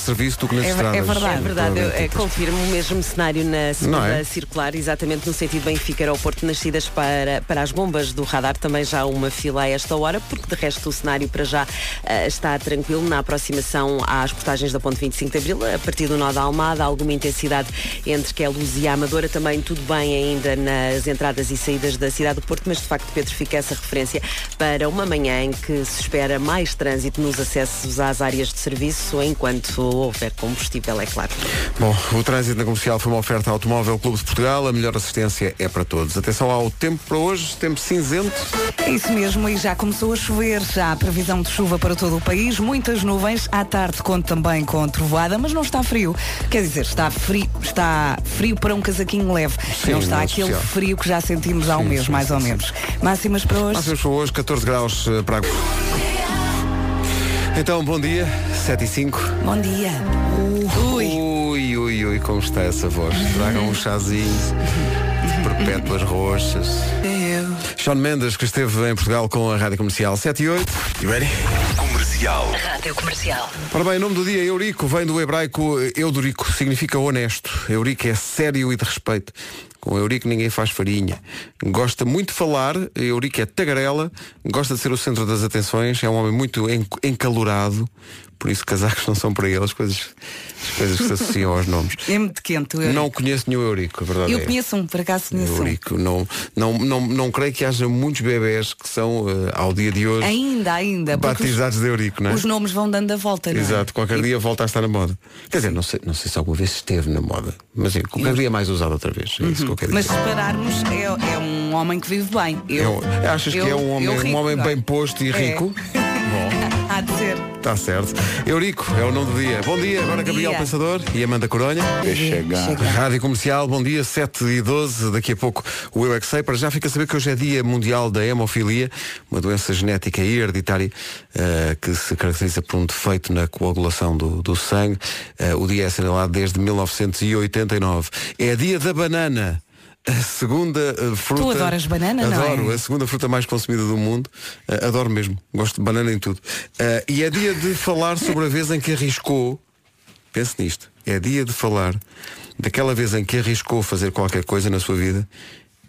de serviço do que nas É, estradas. é verdade. É verdade, eu, é, confirmo o mesmo cenário na segunda é? circular, exatamente no sentido Benfica aeroporto, nas saídas para, para as bombas do radar, também já há uma fila a esta hora, porque de resto o cenário para já ah, está tranquilo na aproximação às portagens da Ponte 25 de Abril, a partir do nó da Almada, alguma intensidade entre que é Luz e a Amadora, também tudo bem ainda nas entradas e saídas da cidade do Porto, mas de facto, Pedro, fica essa referência para uma manhã em que se espera mais trânsito nos acessos às áreas de serviço, enquanto houver combustível, é claro. Bom, o trânsito na comercial foi uma oferta ao Automóvel Clube de Portugal. A melhor assistência é para todos. Atenção ao tempo para hoje, tempo cinzento. É isso mesmo, e já começou a chover, já há previsão de chuva para todo o país, muitas nuvens, à tarde conta também com trovoada, mas não está frio. Quer dizer, está frio, está frio para um casaquinho leve. Sim, não está não é aquele especial. frio que já sentimos há um Sim, mês, sim, mais sim, ou sim. menos. Máximas para hoje. Máximos para hoje, 14 graus eh, para a... Então, bom dia, 7 e 5. Bom dia. Ui. Ui, ui, ui, como está essa voz? Tragam um chazinho de perpétuas roxas. Sean Mendes, que esteve em Portugal com a Rádio Comercial 7 e 8. You ready? Comercial. Rádio Comercial. Ora bem, o nome do dia Eurico vem do hebraico Eudorico, significa honesto. Eurico é sério e de respeito. Com Eurico ninguém faz farinha. Gosta muito de falar, Eurico é tagarela, gosta de ser o centro das atenções, é um homem muito en- encalorado, por isso casacos não são para ele, as coisas, as coisas que se associam aos nomes. É muito quente. o Não conheço nenhum Eurico, a verdade Eu é. conheço um, por acaso conheço um. Eurico, não, não, não, não creio que haja muitos bebés que são, eh, ao dia de hoje, Ainda, ainda. porque os- batizados de Eurico, não é? Os nomes vão dando a volta, não é? Exato, qualquer dia volta a estar na moda. Quer dizer, não sei, não sei se alguma vez esteve na moda, mas é, qualquer dia é mais usado outra vez. É isso que eu quero Mas se pararmos, é, é um homem que vive bem. É Eu, um- achas que eu- é um homem, eu um rico, homem bem posto e rico? Bom, de ser. está certo. Eurico é o nome do dia. Bom dia, agora Gabriel. Pensador e Amanda Coronha. chegar. Rádio Comercial, bom dia, 7 e 12. Daqui a pouco o Eu é que Sei. Para já fica a saber que hoje é dia mundial da hemofilia, uma doença genética e hereditária eh, que se caracteriza por um defeito na coagulação do, do sangue. Eh, o dia é assinalado desde 1989. É dia da banana. A segunda eh, fruta. Tu adoras banana, não é? Adoro, a segunda fruta mais consumida do mundo. Eh, adoro mesmo. Gosto de banana em tudo. Eh, e é dia de falar sobre a vez em que arriscou. Pense nisto. É dia de falar daquela vez em que arriscou fazer qualquer coisa na sua vida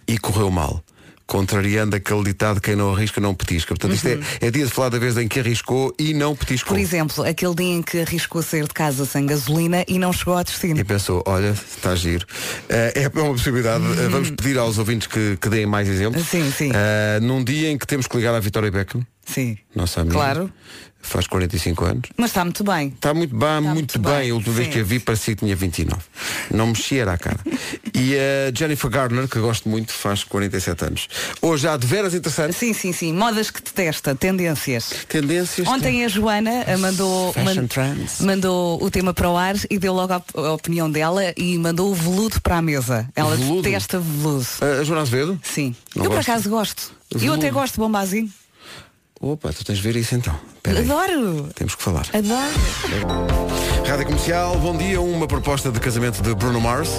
e correu mal. Contrariando aquele ditado quem não arrisca não petisca. Portanto, isto é, é dia de falar da vez em que arriscou e não petiscou. Por exemplo, aquele dia em que arriscou sair de casa sem gasolina e não chegou ao destino. E pensou, olha, está giro. Eh, é uma possibilidade. Eh, vamos pedir aos ouvintes que, que deem mais exemplos. Sim, sim. Eh, num dia em que temos que ligar à Vitória Beckham, Sim. nossa amiga. Claro. Faz 45 anos. Mas está muito bem. Está muito bem, muito, muito bem. bem, A última vez que a vi parecia que tinha 29. Não mexia era a cara. E a Jennifer Gardner, que gosto muito, faz 47 anos. Hoje há de veras interessante. Sim, sim, sim. Modas que detesta, tendências. Tendências. Ontem a Joana mandou, man- mandou o tema para o ar e deu logo a, a opinião dela e mandou o veludo para a mesa. Ela Veludo? detesta veludo. A a Joana Azevedo? Sim. Não eu por gosta? acaso gosto. Veludo. Eu até gosto de bombazinho. Opa, tu tens de ver isso então. Aí. Adoro. Temos que falar. Adoro. Rádio Comercial, bom dia. Uma proposta de casamento de Bruno Mars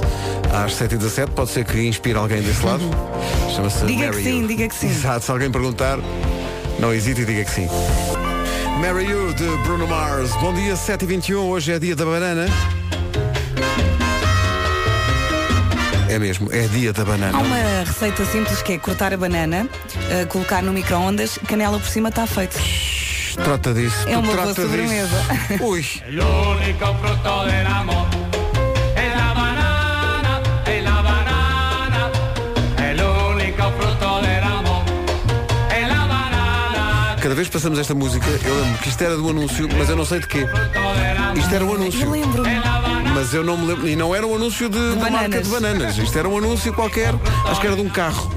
às 7h17. Pode ser que inspire alguém desse lado. Chama-se Diga Marry que sim, You. diga que sim. Exato, se alguém perguntar, não hesite e diga que sim. Marry You de Bruno Mars. Bom dia, 7h21. Hoje é dia da banana. É mesmo, é dia da banana. Há uma receita simples que é cortar a banana, eh, colocar no micro-ondas, canela por cima está feito. Trata disso. É uma boa trata disso. sobremesa. Ui. Cada vez que passamos esta música, eu lembro que isto era do anúncio, mas eu não sei de quê. Isto era um anúncio. Eu lembro. Mas eu não me lembro. E não era um anúncio de, uma marca de bananas. Isto era um anúncio qualquer, acho que era de um carro.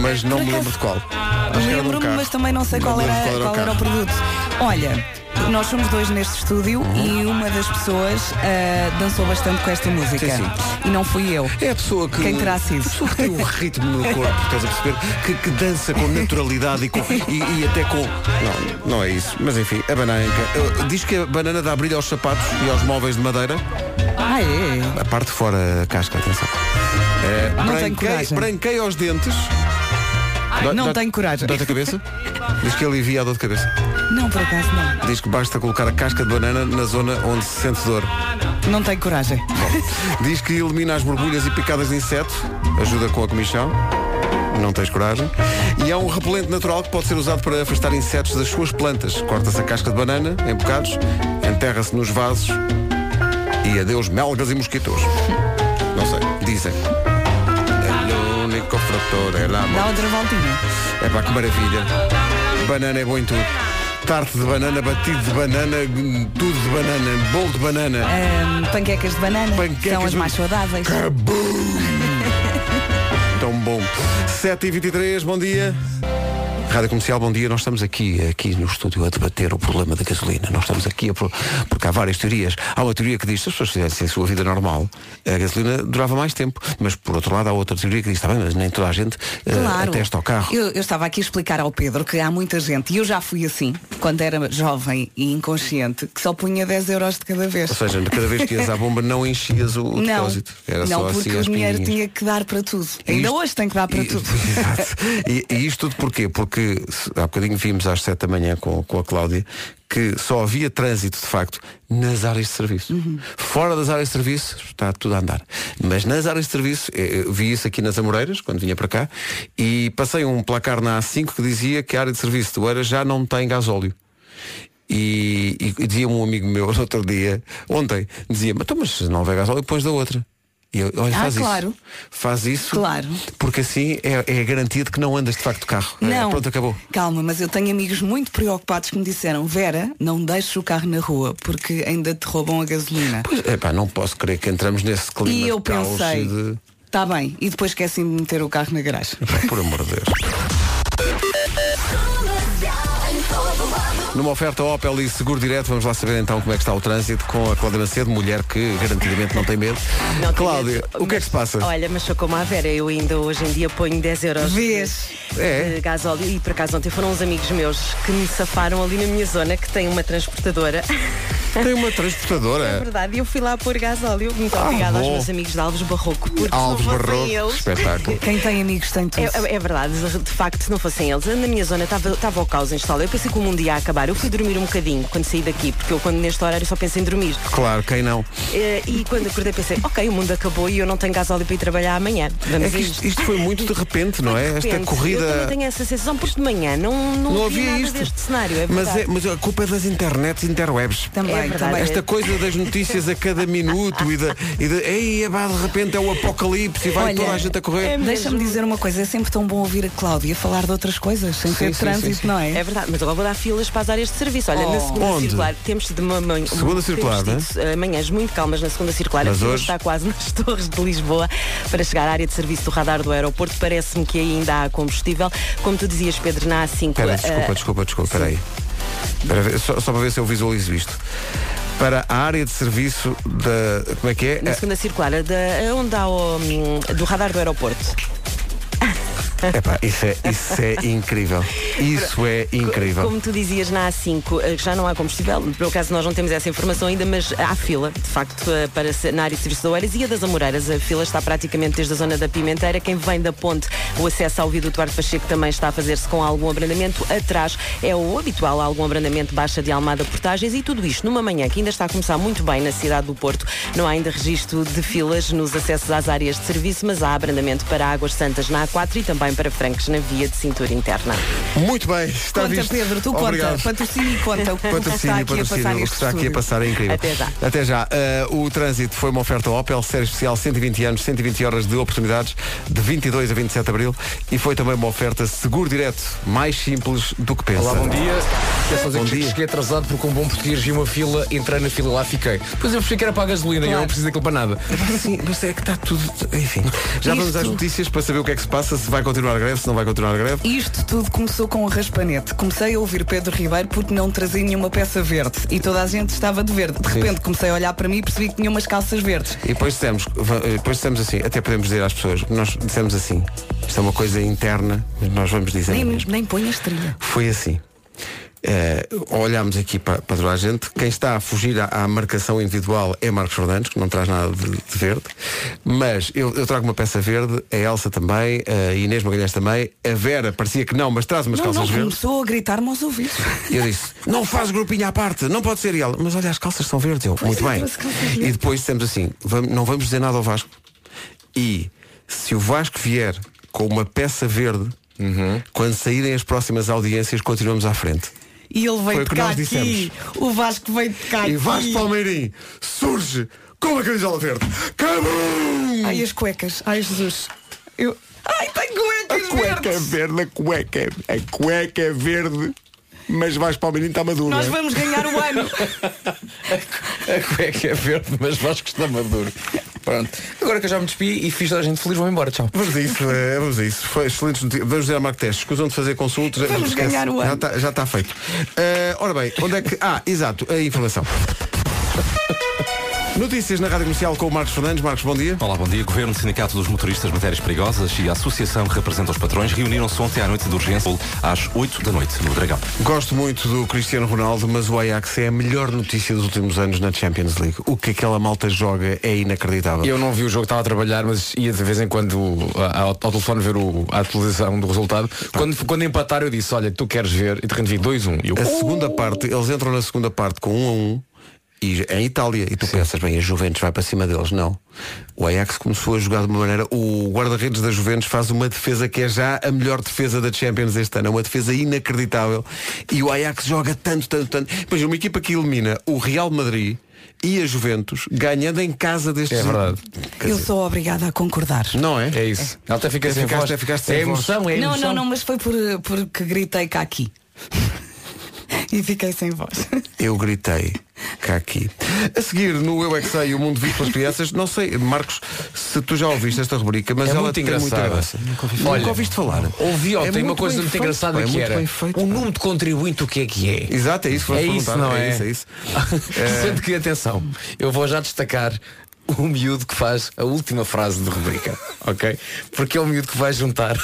Mas não me lembro de qual. Era de um Lembro-me, carro. mas também não sei Não qual era, lembro qual era o produto. Olha, nós somos dois neste estúdio e uma das pessoas ah, dançou bastante com esta música. Sim, sim. E não fui eu. É a pessoa que. Quem terá sido? A pessoa que tem um ritmo no corpo, estás a perceber? Que, que dança com naturalidade e, com, e, e até com. Não, não é isso. Mas enfim, a banana. eh, Diz que a banana dá brilho aos sapatos e aos móveis de madeira. Ah, é? A parte de fora, a casca, atenção. Eh, Não tenho branquei, coragem. branquei aos dentes. Dói- não dói- tenho coragem. Dói-te a cabeça? Diz que alivia a dor de cabeça. Não, por acaso não. Diz que basta colocar a casca de banana na zona onde se sente dor. Não tenho coragem. Diz que elimina as borbulhas e picadas de inseto, ajuda com a comichão. Não tens coragem. E há um repelente natural que pode ser usado para afastar insetos das suas plantas. Corta-se a casca de banana em bocados, enterra-se nos vasos e adeus melgas e mosquitos. Não sei, dizem. El único frutor é la Dá outra voltinha. é pá, que maravilha. Banana é bom em tudo. Tarte de banana, batido de banana, tudo de banana, bolo de banana. Ahm, panquecas de banana Panquecas são as de- mais saudáveis. Cabum! Tão bom. 7h23, bom dia. Rádio Comercial, bom dia. Nós estamos aqui, aqui no estúdio a debater o problema da gasolina. Nós estamos aqui a porque há várias teorias. Há uma teoria que diz que se as pessoas fizessem a sua vida normal, a gasolina durava mais tempo. Mas por outro lado há outra teoria que diz, está bem, mas nem toda a gente eh, Claro. atesta ao carro. Eu, eu estava aqui a explicar ao Pedro que há muita gente, e eu já fui assim, quando era jovem e inconsciente, que só punha 10 euros de cada vez. Ou seja, cada vez que ias à bomba não enchias o, o não, depósito. Era não só porque assim o dinheiro tinha que dar para tudo. E Ainda isto- hoje tem que dar para e, tudo. Exato. E, e isto tudo porquê? Porque há bocadinho vimos às 7 da manhã com, com a Cláudia que só havia trânsito de facto nas áreas de serviço. Uhum. Fora das áreas de serviço está tudo a andar. Mas nas áreas de serviço, eh, eu vi isso aqui nas Amoreiras, quando vinha para cá, e passei um placar na A5 que dizia que a área de serviço do Eira já não tem gasóleo. E, e dizia um amigo meu outro dia, ontem, dizia, mas, então, mas se não houver gasóleo, pões da outra. E eu, olha, Ah, faz claro. isso. Faz isso. Claro. Porque assim é, é a garantia de que não andas de facto de carro. É, Não. pronto, acabou. Calma, mas eu tenho amigos muito preocupados que me disseram, Vera, não deixes o carro na rua, porque ainda te roubam a gasolina. Pois, epá, não posso crer que entramos nesse clima e eu de caos pensei, de. está bem, e depois esqueci-me de meter o carro na garagem. Por amor de Deus. Numa oferta Opel e Seguro Direto, vamos lá saber então como é que está o trânsito com a Cláudia Macedo, mulher que garantidamente não tem medo. Não tem Cláudia, medo, o que é que se passa? Olha, mas sou como a Vera, eu ainda hoje em dia ponho 10 euros Vês? de, É. de gasóleo e por acaso ontem foram uns amigos meus que me safaram ali na minha zona que tem uma transportadora. Tem uma É transportadora. verdade, e eu fui lá pôr gasóleo. Muito Ah, obrigada aos meus amigos de Alves Barroco, porque Alves Barroco, eles. espetáculo. Quem tem amigos tem tudo. É, é- é verdade, de facto, se não fossem eles, na minha zona estava estava o caos instalado. Eu pensei que o mundo ia acabar. Eu fui dormir um bocadinho quando saí daqui, porque eu quando neste horário só penso em dormir. Claro, quem não? Eh, E quando acordei pensei, ok, o mundo acabou e eu não tenho gasóleo para ir trabalhar amanhã. Vamos É que a isto, isto. foi muito de repente, não é? De Esta repente, corrida. Eu também tenho essa sensação porque de manhã não, não, Não havia isto. deste cenário. É mas, é, mas a culpa é das internets e interwebs. Também, É verdade. também. Esta coisa das notícias a cada minuto e de, e de ei, epá, de repente é o apocalipse e vai Olha, toda a gente a correr. é Deixa-me dizer uma coisa, é sempre tão bom ouvir a Cláudia falar de outras coisas, sem Sim, ter sim, trânsito, sim, sim. não é? É verdade, mas agora vou dar filas para as áreas de serviço. Olha, na Oh. segunda Onde? circular temos de uma manhã. Segunda circular, tido, eh, manhãs muito calmas na segunda circular. Mas hoje- está quase nas torres de Lisboa para chegar à área de serviço do radar do aeroporto. Parece-me que ainda há combustível. Como tu dizias, Pedro, na A5. Espera, eh, desculpa, desculpa, desculpa, espera aí. Espera ver, só, só para ver se eu visualizo isto. Para a área de serviço da. Como é que é? na segunda circular, da, onde há o, hum, do radar do aeroporto. Epá, isso é, isso é incrível. Isso é incrível. Como tu dizias na A5, eh, já não há combustível, por acaso nós não temos essa informação ainda, mas há fila, de facto, eh, para na área de serviço Oeiras e a das Amoreiras. A fila está praticamente desde a zona da Pimenteira. Quem vem da ponte, o acesso ao viaduto Duarte Pacheco também está a fazer-se com algum abrandamento. Atrás é o habitual, algum abrandamento baixa de Almada Portagens e tudo isto numa manhã que ainda está a começar muito bem na cidade do Porto. Não há ainda registro de filas nos acessos às áreas de serviço, mas há abrandamento para Águas Santas na A4 e também para Francos na via de cintura interna. Muito bem, está Conta, visto. Pedro, tu Obrigado. conta. Patrocínio e conta o que está aqui a passar o que está aqui a passar é incrível. Até já. Até já. Uh, o trânsito foi uma oferta Opel, série especial 120 anos, 120 horas de oportunidades, de 22 a 27 de abril. E foi também uma oferta seguro direto, mais simples do que pensa. Olá, bom dia. Quero só dizer Bom que dia. cheguei atrasado porque um bom português vi uma fila, entrei na fila e lá fiquei. Depois eu percebi que era para a gasolina e eu não preciso daquilo para nada. Sim, mas é que está tudo. Enfim. Já vamos Isto- às notícias para saber o que é que se passa, se vai continuar a greve, se não vai continuar a greve. Isto tudo começou com o raspanete. Comecei a ouvir Pedro Ribeiro porque não trazia nenhuma peça verde. E toda a gente estava de verde. De repente comecei a olhar para mim e percebi que tinha umas calças verdes. E depois dissemos, eh, depois dissemos assim, até podemos dizer às pessoas, nós dissemos assim, isto é uma coisa interna, mas nós vamos dizer Nem, mesmo. nem põe a trilha. Foi assim. Eh, olhamos aqui para, para toda a gente. Quem está a fugir à, à marcação individual é Marcos Fernandes, que não traz nada de, de verde. Mas eu, eu trago uma peça verde, a Elsa também, a Inês Magalhães também, a Vera parecia que não, mas traz umas Não, calças não, verdes. começou a gritar-me aos ouvidos. E eu disse, não faz grupinho à parte, não pode ser. Ela, mas olha, as calças são verdes. Eu, muito é, bem. E depois dissemos assim, "Vam- não vamos dizer nada ao Vasco. E se o Vasco vier com uma peça verde, Uhum. quando saírem as próximas audiências, continuamos à frente. E ele veio nós aqui. dissemos. O Vasco veio de cá E aqui. Vasco Palmeirim surge com a camisola verde. Cabum! Ai, as cuecas. Ai, Jesus. Eu... Ai, tem A cuecas cueca é verdes. verde, a cueca, a cueca é verde, mas Vasco Palmeirim está maduro. Nós é? vamos ganhar o ano. A cueca é verde, mas Vasco está maduro. Pronto. Agora que eu já me despi e fiz toda a gente feliz, vou embora. Tchau. Vamos a isso, eh, vamos a isso. Foi excelente notícia. Vamos dizer a Marco Testes. Escusam de fazer consultas. Vamos ganhar o ano. Já está, já está feito. Eh, ora bem, onde é que. Ah, exato, a informação. Notícias na Rádio Comercial com o Marcos Fernandes. Marcos, bom dia. Olá, bom dia. Governo, Sindicato dos Motoristas de Matérias Perigosas e a Associação que representa os patrões reuniram-se ontem à noite de urgência às 8 da noite no Dragão. Gosto muito do Cristiano Ronaldo, mas o Ajax é a melhor notícia dos últimos anos na Champions League. O que aquela malta joga é inacreditável. Eu não vi o jogo, estava a trabalhar, mas ia de vez em quando ao, ao telefone ver o- a atualização do resultado. Quando, quando empataram, eu disse, olha, tu queres ver, e de repente vi 2-1. E eu, A segunda parte, eles entram na segunda parte com um a um e é em Itália. E tu pensas, bem, a Juventus vai para cima deles. Não. O Ajax começou a jogar de uma maneira. O guarda-redes da Juventus faz uma defesa que é já a melhor defesa da Champions este ano. É uma defesa inacreditável. E o Ajax joga tanto, tanto, tanto. Pois uma equipa que elimina o Real Madrid e a Juventus ganhando em casa destes. É verdade. Quer Eu dizer, sou obrigada a concordar. Não é? é isso. Ela até fica É, sem ficaste- voz. é, ficaste sem é emoção, é Não, emoção. não, não, mas foi por, porque gritei cá aqui. e fiquei sem voz. Eu gritei cá aqui. A seguir, no Eu é que Sei, o mundo visto pelas crianças, não sei, Marcos, se tu já ouviste esta rubrica, mas É ela muito tem muita engraçada. graça. Nunca, ouvi, Olha, nunca ouviste falar. Ouvi ontem É uma coisa muito feito, engraçada pá, é que muito era bem feito, o número de contribuinte o que é que é. Exato, é isso que É vamos isso, perguntar. não é? isso, é isso. Sendo que, atenção, eu vou já destacar o miúdo que faz a última frase de rubrica, ok? Porque é o miúdo que vai juntar.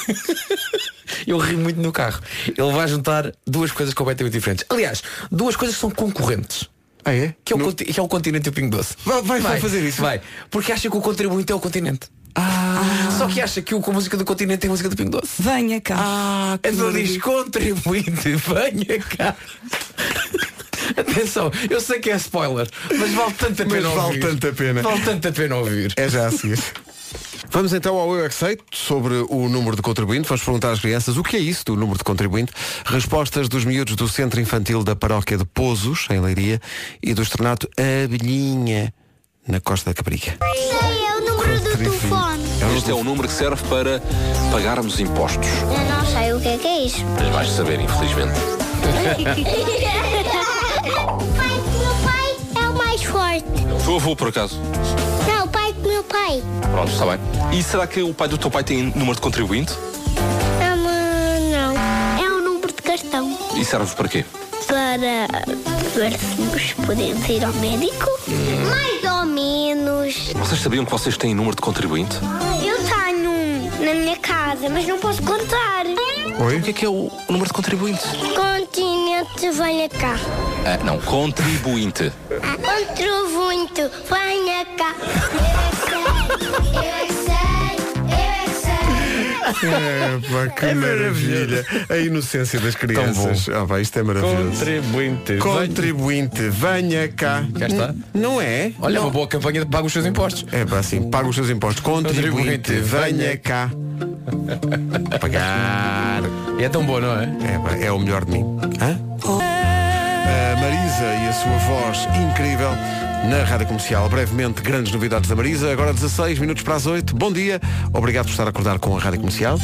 eu ri muito no carro. Ele vai juntar duas coisas completamente diferentes. Aliás, duas coisas que são concorrentes. Ah, é? Que é, o, No- que é o continente e o Pingo Doce. Vai- vai- vai fazer isso? Vai. Porque acha que o contribuinte é o continente. Ah. Só que acha que o, com a música do continente é a música do Pingo Doce. Venha cá. Ah, Então diz contribuinte, venha cá. Atenção, eu sei que é spoiler, mas vale tanto a Mas pena vale ouvir. tanto a pena. Vale tanto a pena ouvir. É já a seguir. Vamos então ao Eu é que Sei, sobre o número de contribuinte. Vamos perguntar às crianças o que é isso do número de contribuinte. Respostas dos miúdos do Centro Infantil da Paróquia de Pozos, em Leiria, e do Estrenato Abelhinha, na Costa da Caparica. É o número do telefone. Este é o número que serve para pagarmos impostos. Eu não sei o que é que é isso. Mas vais saber, infelizmente. teu avô, por acaso. Não, o pai do meu pai. Pronto, está bem. E será que o pai do teu pai tem número de contribuinte? Não, não. É o número de cartão. E serve para quê? Para ver se nos podemos ir ao médico. Mais ou menos. Vocês sabiam que vocês têm número de contribuinte? Eu tenho um na minha casa, mas não posso contar. Oi? O que é que é o número de contribuinte? Continente, venha cá. Ah, não, contribuinte. Contribuinte, venha cá. Eu é que sei, eu é que sei, eu é que sei. É, pá, que maravilha. A inocência das crianças. Ah, pá, isto é maravilhoso. Contribuinte. Contribuinte, venha cá. Cá está. N- Não é? Olha, Não. uma boa campanha de paga os seus impostos. É para assim, paga os seus impostos. Contribuinte, Contribuinte, venha venha. cá. Pagar. E é tão bom, não é? É, é o melhor de mim. Hã? A Marisa e a sua voz incrível na Rádio Comercial. Brevemente, grandes novidades da Marisa. Agora 16 minutos para as 8. Bom dia. Obrigado por estar a acordar com a Rádio Comercial.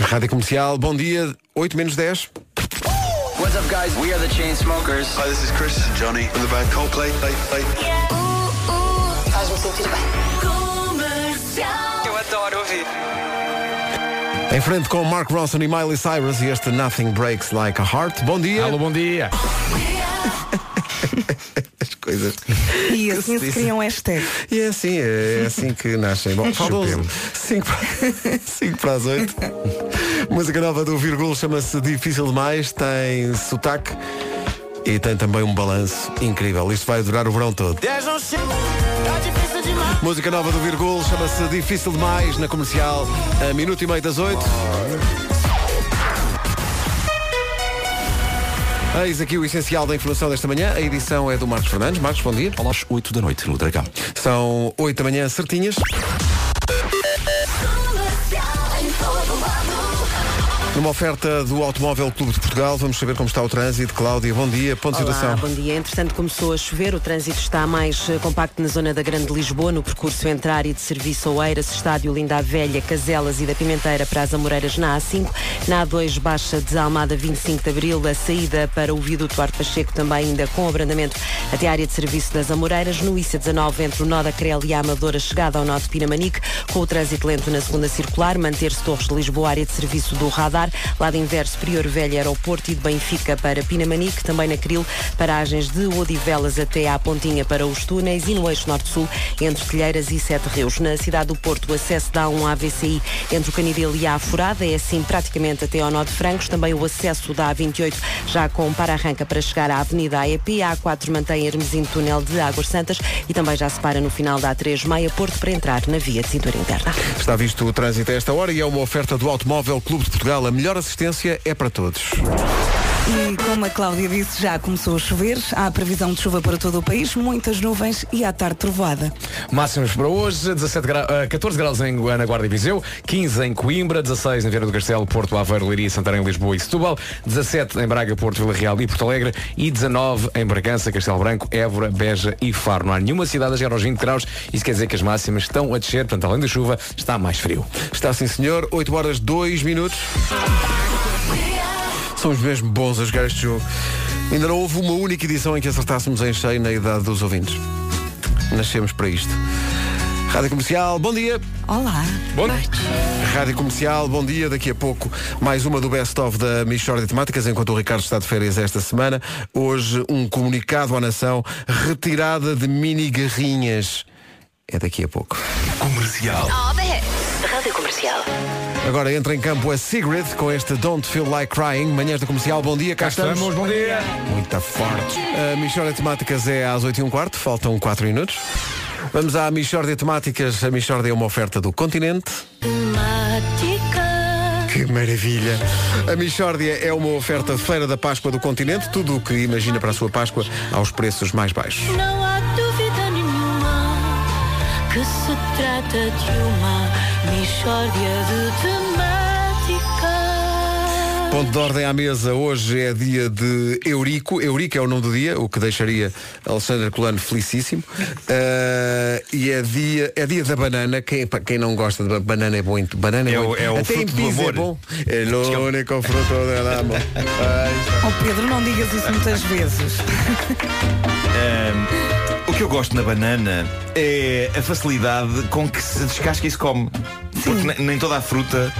Rádio Comercial, bom dia. 8 menos 10. What's up, guys? We are the Chainsmokers. Hi, this is Chris and Johnny from the band Coldplay. Play, play. Faz-me sentir bem. Ouvir. Em frente com Mark Ronson e Miley Cyrus e este Nothing Breaks Like a Heart. Bom dia. Alô, bom dia. As coisas. E assim se criam hashtag. E é assim, é assim que nascem. Bom, faltam 5 para, cinco para as 8. Música nova do Virgul chama-se Difícil Demais, tem sotaque e tem também um balanço incrível. Isto vai durar o verão todo. Música nova do Virgul chama-se Difícil Demais na comercial, a minuto e meio das oito. Eis aqui o essencial da informação desta manhã. A edição é do Marcos Fernandes. Marcos, bom dia. Olá, às 8 da noite no Dragão. São 8 da manhã certinhas. Numa oferta do Automóvel Clube de Portugal, vamos saber como está o trânsito. Cláudia, bom dia. Ponto de Olá, situação. bom dia. Entretanto, começou a chover, o trânsito está mais eh, compacto na zona da Grande Lisboa, no percurso entre área de serviço Oeiras, Estádio Linda a Velha, Caselas e da Pimenteira para as Amoreiras na A5. Na A2, baixa de Almada 25 de Abril, a saída para o viaduto Arte Pacheco também ainda com abrandamento até a área de serviço das Amoreiras. No IC19, entre o Nó da Crel e a Amadora, chegada ao Nó de Pinamanique, com o trânsito lento na segunda circular, manter-se Torres de Lisboa, área de serviço do radar, lado inverso Prior Velha, Aeroporto e de Benfica para Pinamanique, também na Cril, paragens de Odivelas até à Pontinha para os túneis e no eixo norte-sul, entre Telheiras e Sete Rios. Na cidade do Porto, o acesso dá um AVCI entre o Canidelo e a Afurada, é assim praticamente até ao Nó de Francos, também o acesso da A28 já com para-arranca para chegar à Avenida AEP, a A4 mantém Hermesim Túnel de Águas Santas e também já se para no final da A3 Maia Porto para entrar na via de cintura interna. Está visto o trânsito a esta hora e é uma oferta do Automóvel Clube de Portugal. A melhor assistência é para todos. E como a Cláudia disse, já começou a chover. Há previsão de chuva para todo o país, muitas nuvens e à tarde trovoada. Máximos para hoje, 17 gra... eh, 14 graus em Guana, Guarda e Viseu, 15 em Coimbra, 16 em Vieira do Castelo, Porto Aveiro, Leiria, Santarém, Lisboa e Setúbal, 17 em Braga, Porto, Vila Real e Porto Alegre e 19 em Bragança, Castelo Branco, Évora, Beja e Faro. Não há nenhuma cidade a chegar aos 20 graus, isso quer dizer que as máximas estão a descer, portanto, além da chuva, está mais frio. Está sim, senhor. 8 horas 2 minutos. Somos mesmo bons a jogar este jogo. Ainda não houve uma única edição em que acertássemos em cheio na idade dos ouvintes. Nascemos para isto. Rádio Comercial, bom dia. Olá. Bom Rádio Comercial, bom dia. Daqui a pouco mais uma do Best of da Michórdia de Temáticas, enquanto o Ricardo está de férias esta semana. Hoje um comunicado à nação, retirada de mini garrinhas. É daqui a pouco. Comercial. All the hits. Rádio Comercial. Agora entra em campo a Sigrid com este Don't Feel Like Crying. Manhãs da Comercial, bom dia, cá, estamos. bom dia. Muito forte. A Michórdia de Temáticas é às 8 e um quarto, faltam 4 minutos. Vamos à Michórdia de Temáticas. A Michórdia é uma oferta do continente. Que maravilha! A Michórdia é uma oferta de Feira da Páscoa do Continente, tudo o que imagina para a sua Páscoa aos preços mais baixos. Que se trata de uma mistória de temática. Ponto de ordem à mesa, hoje é dia de Eurico. Eurico é o nome do dia, o que deixaria Alexandre Colano felicíssimo. Uh, e é dia, é dia da banana. Quem, para quem não gosta de ba- banana é bom. em- Banana é, É bom. o- em- é o Até em fruto do pizza é bom. É o único fruto amor. Ai, Oh Pedro, não digas isso muitas vezes. O que eu gosto na banana é a facilidade com que se descasca e se come. Porque ne- nem toda a fruta.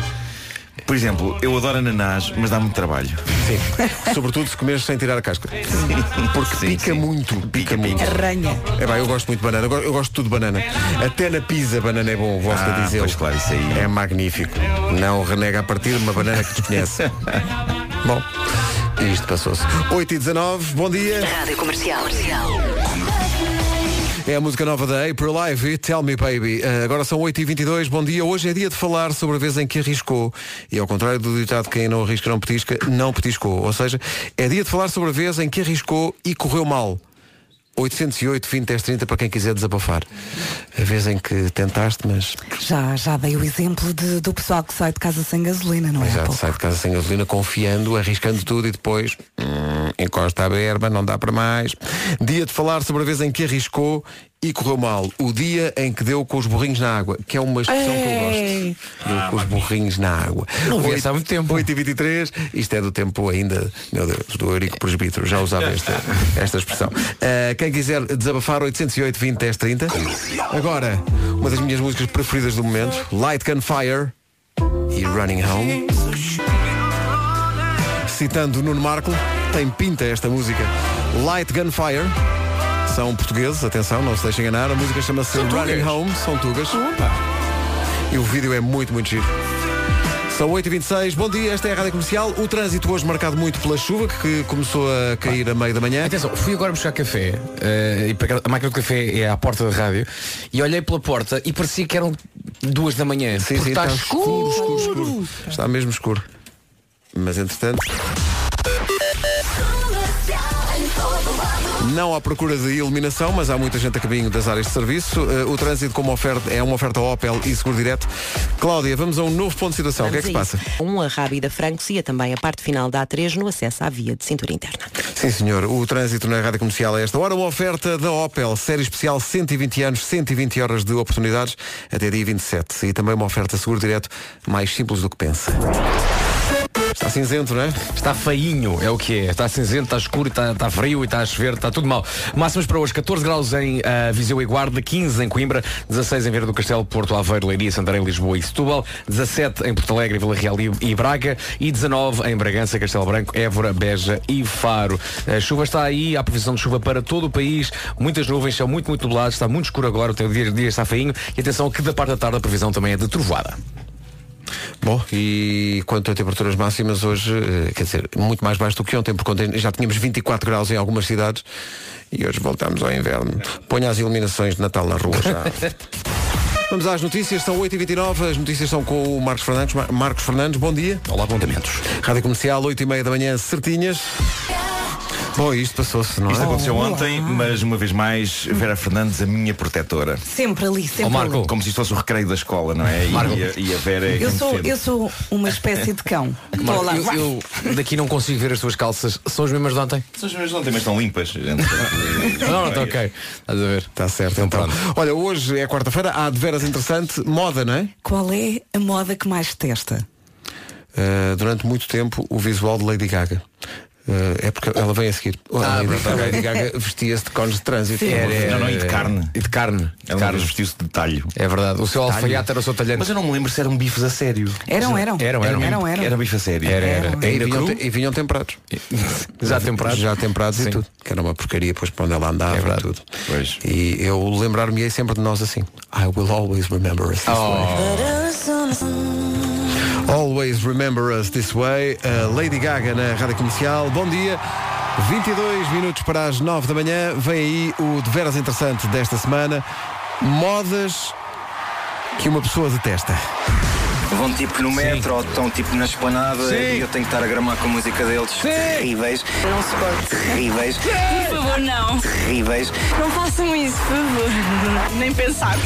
Por exemplo, eu adoro ananás, mas dá muito trabalho. Sim. Sobretudo se comeres sem tirar a casca. Porque Sim, pica sim. muito. Pica, Pica, muito. Arranha. É bem, eu gosto muito de banana. Eu gosto de tudo de banana. Até na pizza banana é bom, gosto Ah, de dizer. pois claro, isso aí. É magnífico. Não renega a partir de uma banana que desconhece. bom, isto passou-se. 8 e 19 bom dia. Rádio Comercial. É a música nova da April Live, Tell Me Baby. Uh, agora são 8h22, bom dia. Hoje é dia de falar sobre a vez em que arriscou. E ao contrário do ditado quem não arrisca não petisca, não petiscou. Ou seja, é dia de falar sobre a vez em que arriscou e correu mal. 808 20 10 30 para quem quiser desabafar. A vez em que tentaste, mas Já, já dei o exemplo de- do pessoal que sai de casa sem gasolina, não é? já Paulo? sai de casa sem gasolina, confiando, arriscando tudo e depois hum, encosta a berba, não dá para mais. Dia de falar sobre a vez em que arriscou e correu mal. O dia em que deu com os burrinhos na água, que é uma expressão que eu Ei. gosto. Deu com os burrinhos na água. Não vi há muito tempo. 8 e 23 isto é do tempo ainda, meu Deus, do Eurico Presbítero, já usava esta, esta expressão. Uh, quem quiser desabafar, 808 20 10 30. Agora, uma das minhas músicas preferidas do momento, Light Gun Fire e Running Home. Citando Nuno Marco, tem pinta esta música. Light Gunfire. São portugueses, atenção, não se deixem enganar. A música chama-se Running Home, são tugas. E o vídeo é muito, muito giro. São 8h26, bom dia, esta é a Rádio Comercial. O trânsito hoje marcado muito pela chuva, que começou a cair a meio da manhã. Atenção, fui agora buscar café eh, e para a máquina de café é à porta da rádio e olhei pela porta e parecia que eram duas da manhã. Sim, sim, está está escuro, escuro, escuro, escuro. Está mesmo escuro. Mas entretanto. Não à procura de iluminação, mas há muita gente a caminho das áreas de serviço. Eh, o trânsito como oferta, é uma oferta Opel e Seguro Direto. Cláudia, vamos a um novo ponto de situação. o que é que se Vamos passa? Um a Rábida Francos e também a parte final da A3 no acesso à via de cintura interna. Sim, senhor. O trânsito na Rádio Comercial a esta hora. Uma oferta da Opel. Série especial 120 anos, 120 horas de oportunidades até dia 27. E também uma oferta Seguro Direto mais simples do que pensa. Está cinzento, não é? Está feinho, é o que é. Está cinzento, está escuro, está, está frio e está a chover, está tudo mal. Máximas para hoje, 14 graus em ah, Viseu e Guarda, 15 em Coimbra, 16 em Vieira do Castelo, Porto Aveiro, Leiria, Santarém, Lisboa e Setúbal, 17 em Porto Alegre, Vila Real e, Braga e 19 em Bragança, Castelo Branco, Évora, Beja e Faro. A chuva está aí, há previsão de chuva para todo o país, muitas nuvens, são muito, muito nublados, está muito escuro agora, o dia, dia está feinho e atenção que da parte da tarde a previsão também é de trovoada. Bom, e quanto a temperaturas máximas hoje, eh, quer dizer, muito mais baixo do que ontem, porque ontem já tínhamos 24 graus em algumas cidades e hoje voltamos ao inverno. Ponha as iluminações de Natal na rua já. Vamos às notícias, são 8h29, as notícias são com o Marcos Fernandes. Mar- Marcos Fernandes, bom dia. Olá, apontamentos. Rádio Comercial, 8h30 da manhã, certinhas. Bom, isto passou-se, não é? Isto aconteceu ontem, mas uma vez mais, Vera Fernandes, a minha protetora. Sempre ali, sempre ali. Como se isto fosse o recreio da escola, não é? E, Marco. e a, e a Vera é Eu sou, eu sou uma espécie de cão. Estou lá. Marco, eu, eu daqui não consigo ver as tuas calças. São as mesmas de ontem? São as mesmas de ontem, mas estão limpas. Não, não, está ok. Estás a ver? Está certo, então. Olha, hoje é quarta-feira, há de veras interessante, moda, não é? Qual é a moda que mais testa? Uh, durante muito tempo, o visual de Lady Gaga. Uh, é porque ela vem a seguir. Ah, a Lady, Gaga vestia-se de cones de trânsito. Era, era, Não, não, e de carne. E de carne. De Ela carne. vestiu-se de talho. É verdade. O seu Talho. alfaiate era o seu talhante. Mas eu não me lembro se eram bifes a sério. Eram, eram. Eram, eram. Eram, eram. Era bife a sério. Era, era. Eram. Era E vinham, e vinham temperados. Já temperados? Já temperados Sim. e tudo. Que era uma porcaria, pois para onde ela andava É e tudo. Pois. E eu lembrar-me-ei sempre de nós assim. I will always remember us this way. Always remember us this way. A Lady Gaga na Rádio Comercial. Bom dia. 22 minutos para as 9 da manhã. Vem aí o de veras interessante desta semana. Modas que uma pessoa detesta. Vão tipo no metro ou estão tipo na esplanada e eu tenho que estar a gramar com a música deles. Terríveis. Não suporto. Terríveis. Por favor, não. Terríveis. Não façam isso, por favor. Nem pensar.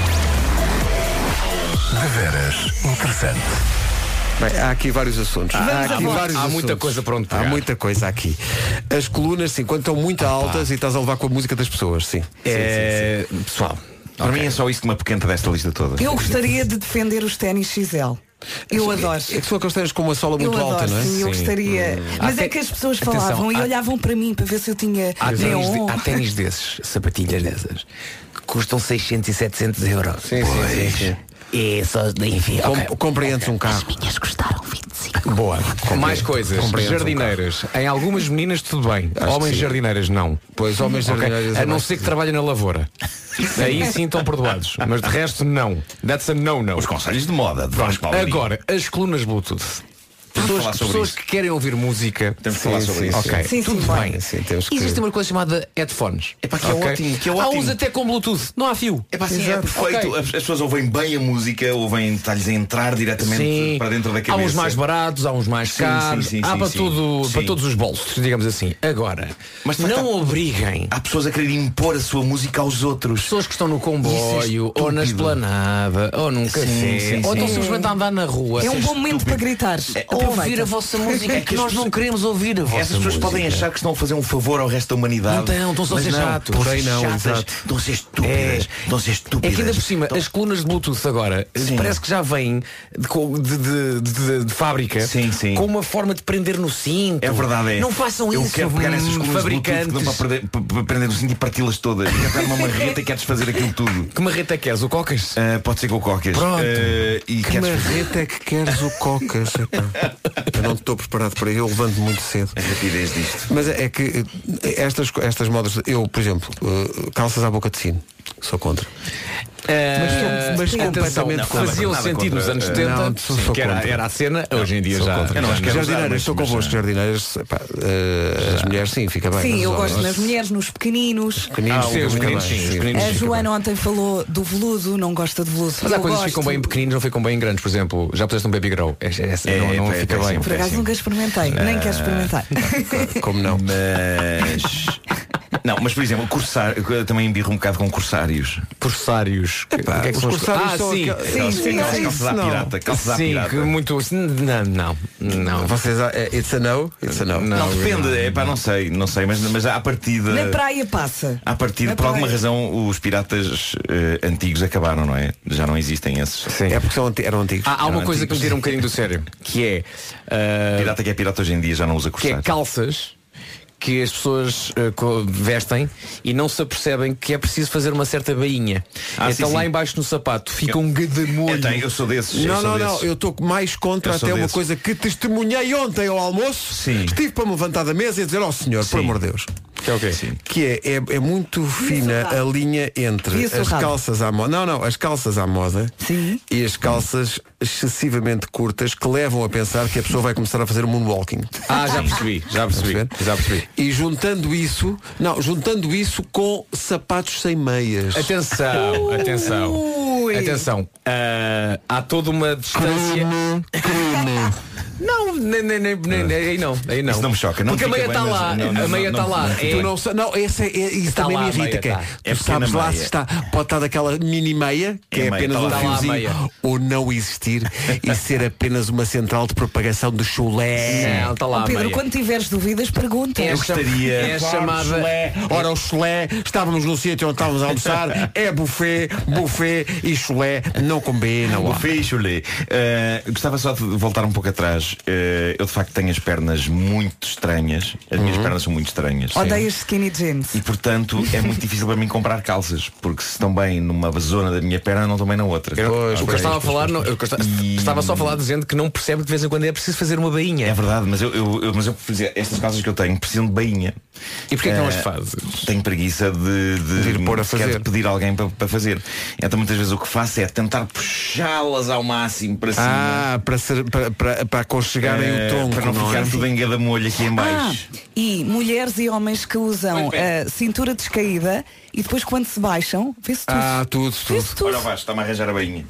De veras interessante. Bem, há aqui vários assuntos. Vamos há aqui vários Há assuntos. muita coisa para onde Há pegar. muita coisa aqui. As colunas, sim, quando estão muito altas e estás a levar com a música das pessoas, sim. É... Pessoal. Para mim é só isso que me apoquenta desta lista toda. Eu gostaria de defender os ténis XL. Eu adoro. É que são aqueles ténis com uma sola muito eu adoro, alta, não é? sim, eu gostaria. Mas Há é que as pessoas Atenção, falavam e há- olhavam para mim para ver se eu tinha Há ténis, de- há ténis desses, sapatilhas dessas, que custam 600 e 700 euros. Sim, sim, sim, sim. E só enfim. Com- ok. Compreendes um carro. Minhas custaram 25. Boa. Mais coisas. Compreendes um Jardineiras. Em algumas meninas tudo bem. Acho homens jardineiras não. Pois homens Ok? jardineiras. A é não ser que trabalhem na lavoura. Aí sim estão perdoados. Mas de resto não. That's a no-no. Os conselhos de moda de Vasco agora, as colunas Bluetooth. Pessoas, falar sobre pessoas isso. que querem ouvir música. Temos falar Sim, sobre sim, isso. Ok, Sim, tudo sim, bem. Sim, temos que- Existe uma coisa chamada headphones. Epá, que é Ok? ótimo, que é Há ótimo. uns até com Bluetooth. Não há fio. É pá, assim, é perfeito. Ok. As, as pessoas ouvem bem a música, ouvem está-lhes a entrar diretamente Sim. para dentro da Há cabeça. uns mais baratos, há uns mais Sim, caros, sim, sim, há sim, para, sim. tudo, Sim. para todos os bolsos, digamos assim. Agora, Mas, não há- obriguem Há pessoas a querer impor a sua música aos outros. pessoas que estão no é comboio, ou na esplanada, ou num café, ou estão simplesmente a andar na rua. É um Seja bom momento para gritar. Ouvir a vossa música, que, as nós não queremos ouvir a vossa Essas pessoas música. podem achar que estão a fazer um favor ao resto da humanidade. Não estão, estão só a ser não, chatos. estão a ser Porém não, chatas, exato. Estão a ser estúpidas. É. Estão a ser estúpidas. É que ainda por cima, as colunas de Bluetooth agora Sim. parece que já vêm de, de- de- de- de fábrica Sim, sim. com uma forma de prender no cinto. É verdade, é. Não façam eu isso, quero pegar essas hum, colunas Bluetooth fabricantes. que dão para, perder- para- prender no cinto e parti-las todas. E quero pegar uma marreta e quero desfazer aquilo tudo. Que marreta é que és? O Cocas? Ah, pode ser com o Cocas. Pronto. Ah, e Que queres marreta é que queres o cocas? Eu não estou preparado para isso, eu levanto muito cedo. a rapidez disto. Mas é é que estas, estas modas, eu, por exemplo, eh, calças à boca de sino, sou contra. Eh, mas atenção, completamente não, contra. fazia o Nada sentido nos anos eh, 70 não, sou- sou que era, era a cena, hoje em dia já. contra. Eu não acho que é Jardineiras, estou mas- convosco, jardineiras. pá, eh, as mulheres sim, fica bem. Sim, mas eu os gosto nas mulheres, nos pequeninos. Pequeninos, Ah, sim, os pequeninos, sim, os sim. pequeninos. A Joana bem. ontem falou do veludo, não gosta de veludo. Mas há coisas que ficam bem pequeninos, não ficam bem grandes. Por exemplo, já puseste um baby grow. É, é, É, não não é, fica é bem. Por acaso nunca experimentei, nem quero experimentar. Como não? Mas. Não, mas por exemplo, cursar, eu também embirro um bocado com corsários. Corsários. Epá, que é que os são corsários Ah, são sim. aquelas- Aquelas- sim, aquelas sim. calças à Não. pirata. Calças à Sim, pirata. que muito. Não, não. Não. Vocês, é, it's a no? It's a no. Não. Não, depende, é pá, não sei, não sei, mas, mas à partida. Na praia passa. À partida, Na por alguma razão, os piratas eh, antigos acabaram, não é? Já não existem esses. Sim. É porque são anti- eram antigos. Há, há uma Não, coisa que me antigos. tira um bocadinho do sério, que é, ah, Pirata que é pirata hoje em dia já não usa que é calças que as pessoas co- vestem e não se apercebem que é preciso fazer uma certa bainha. Ah, então sim, lá sim. embaixo no sapato fica um Eu, gadamolho. tenho, eu sou desses. eu Não, sou não, não, desses. eu estou mais contra Eu até uma desses. coisa que testemunhei ontem ao almoço. Sim. Estive para me levantar da mesa e dizer, ó senhor, por amor de Deus. Que é o quê? Que é, é, é muito fina a linha entre as calças à moda. Não, não, as calças à moda Sim. e as calças excessivamente curtas que levam a pensar que a pessoa vai começar a fazer moonwalking. Ah, já percebi, já percebi, já percebi. E juntando isso, não, juntando isso com sapatos sem meias. Atenção, atenção. Ui. Atenção. Ah, há toda uma distância. Não, nem, nem, nem, nem, nem- aí não, aí não. Isso não me choca, não Porque a meia está lá, não, não, a meia está lá. não, É- Tu não, não esse é, é- isso Está também lá me irrita. que é, tá. É tu sabes lá meia. se está, pode estar daquela mini meia, que É é, meia, apenas tá um fiozinho, meia. ou não existir e ser apenas uma central de propagação de chulé. Não, está lá a Pedro, meia. quando tiveres dúvidas, pergunta. É Eu gostaria. É chamada. Chulé. Ora, o chulé, estávamos num sítio onde estávamos a almoçar, é buffet, buffet e chulé, não combina. O. Buffet chulé. Eh, gostava só de voltar um pouco atrás. Eh, eu de facto tenho as pernas muito estranhas. As minhas Uhum. pernas são muito estranhas. Odeias skinny jeans. E portanto é muito difícil para mim comprar calças, porque se estão bem numa zona da minha perna, não estão bem na outra. Eu- Pois, o que eu pois, estava a pois, falar, pois, não, eu estava, E- estava só a falar dizendo que não percebe que de vez em quando é preciso fazer uma bainha. É verdade, mas eu, eu, eu- mas eu estas calças que eu tenho precisam de bainha. E porquê que não as Eh, fazes? Tenho preguiça de, de, De ir pôr a fazer. de pedir alguém para, para fazer. Então muitas vezes o que faço é tentar puxá-las ao máximo para cima. Ah, para, ser, para, para, para aconchegarem eh, o tronco, para não, não ficar é? tudo em gadamolho aqui em Ah, baixo. e mulheres e homens que usam a cintura descaída e depois quando se baixam, vê-se tudo. Ah, tudo, tudo. Vê-se tudo. Olha o baixo, está-me a arranjar a bainha.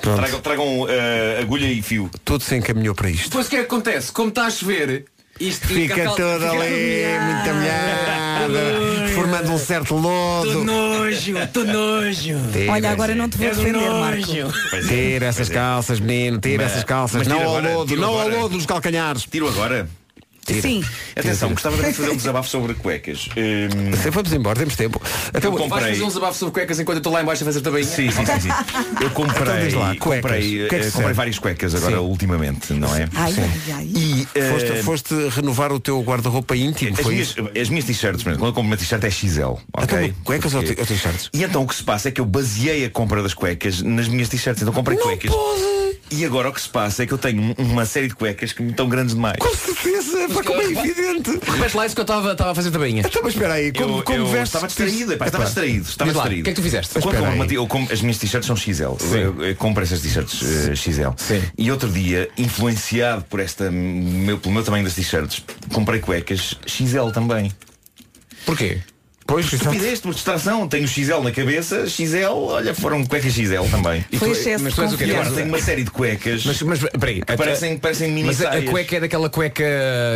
Pronto, Tragam, tragam eh, agulha e fio. tudo se encaminhou para isto. Depois o que é que acontece? Como está a chover, isto Fica tudo ali, muito molhado, formando um certo lodo. nojo, tô nojo. Tira, Olha, agora não te vou defender, Marco. Pois é, Tira essas calças, menino, tira Mas- essas calças. Não ao lodo, não ao lodo dos calcanhares. Tiro agora. Sim. Atenção, gostava também de fazer um desabafo sobre cuecas. Hum, Sim, Vamos embora, temos tempo. Então, Eu Vais comprei. fazer um desabafo sobre cuecas enquanto eu estou lá embaixo a fazer bainha? Sim, sim, sim, sim. Eu Então comprei, diz lá, cuecas. comprei, O que é que eh, comprei várias cuecas agora Sim. ultimamente, não é? Ai, ai, ai. E eh, foste, foste renovar o teu guarda-roupa íntimo, as foi minhas, isso? as minhas t-shirts, quando eu compro uma t-shirt é XL, ok? Então, cuecas ou Porque- ou t-shirts? E então o que se passa é que eu baseei a compra das cuecas nas minhas t-shirts. Então comprei cuecas. E agora o que se passa é que eu tenho um- uma série de cuecas que me estão grandes demais. Com certeza, pá, como é evidente. Repete lá isso que eu estava estava a fazer a bainha. Então, mas espera aí, como, eu, como eu vestes estava distraído, epá, estava distraído, estava distraído. o que é que tu fizeste? Aí. t- eu compro- as minhas t-shirts são XL. Eu, eu compro essas t-shirts eh, XL. Sim. E outro dia, influenciado por esta meu, pelo meu tamanho das t-shirts, comprei cuecas XL também. Porquê? Pois. Estupidez, por distração. Tenho XL na cabeça, XL, olha, foram cuecas XL também. E Foi tu- excesso mas tu és o quê? E confiança. agora tenho uma série de cuecas Mas, mas peraí, que parecem, parecem mini mas a, a cueca é daquela cueca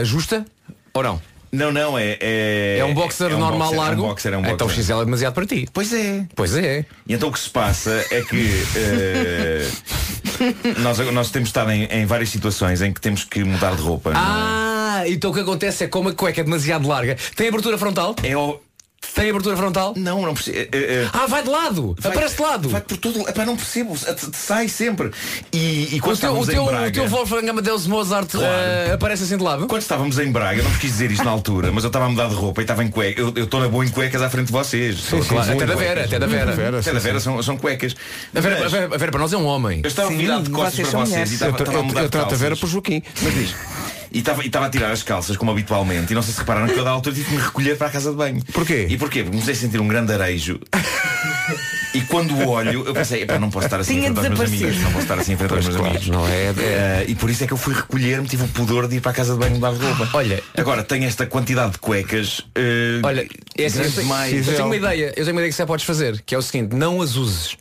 justa? Ou não? Não, não, é. É, É um boxer é um normal boxer, largo? É um boxer, é um boxer. Então o XL é demasiado para ti. Pois é. Pois é. E então o que se passa é que eh, nós, nós temos estado em, em várias situações em que temos que mudar de roupa. não é? Ah, então o que acontece é como a cueca é demasiado larga. Tem abertura frontal? É o. Tem abertura frontal? Não, não percebo. eh, eh, Ah, vai de lado! vai- Aparece de lado! Vai por todo Epá, não percebo. eh, Sai sempre. E, e O quando teu, o estávamos teu, em Braga. o teu Wolfgang Amadeus Mozart Claro. eh, aparece assim de lado? Quando estávamos em Braga, eu não vos quis dizer isto na altura, mas eu estava a mudar de roupa e estava em cueca. Eu eu estou na boa em cuecas à frente de vocês. Sim, Claro, até da Vera, até da Vera. Vera, Até sim, da sim. Vera são, são cuecas. A Vera, a Mas Vera- a Vera para nós é um homem. eu estava Sim, virado de costas para vocês e Eu, estava, a eu, mudar eu de trato a Vera por Joaquim. Mas diz. E estava, a tirar as calças, como habitualmente, e não sei se repararam que eu da altura tive que me recolher para a casa de banho. Porquê? E porquê? Porque me comecei a sentir um grande arejo E quando olho, eu pensei, "Epá, não posso estar assim Tinha em frente aos meus amigos, não posso estar assim em frente aos meus claro, amigos. não é- Eh, e por isso é que eu fui recolher-me, tive o pudor de ir para a casa de banho mudar de roupa. Olha, Agora tenho esta quantidade de cuecas. eh, Olha, é assim, eu, tenho, eu tenho uma ideia, eu tenho uma ideia que você podes fazer, que é o seguinte, não as uses.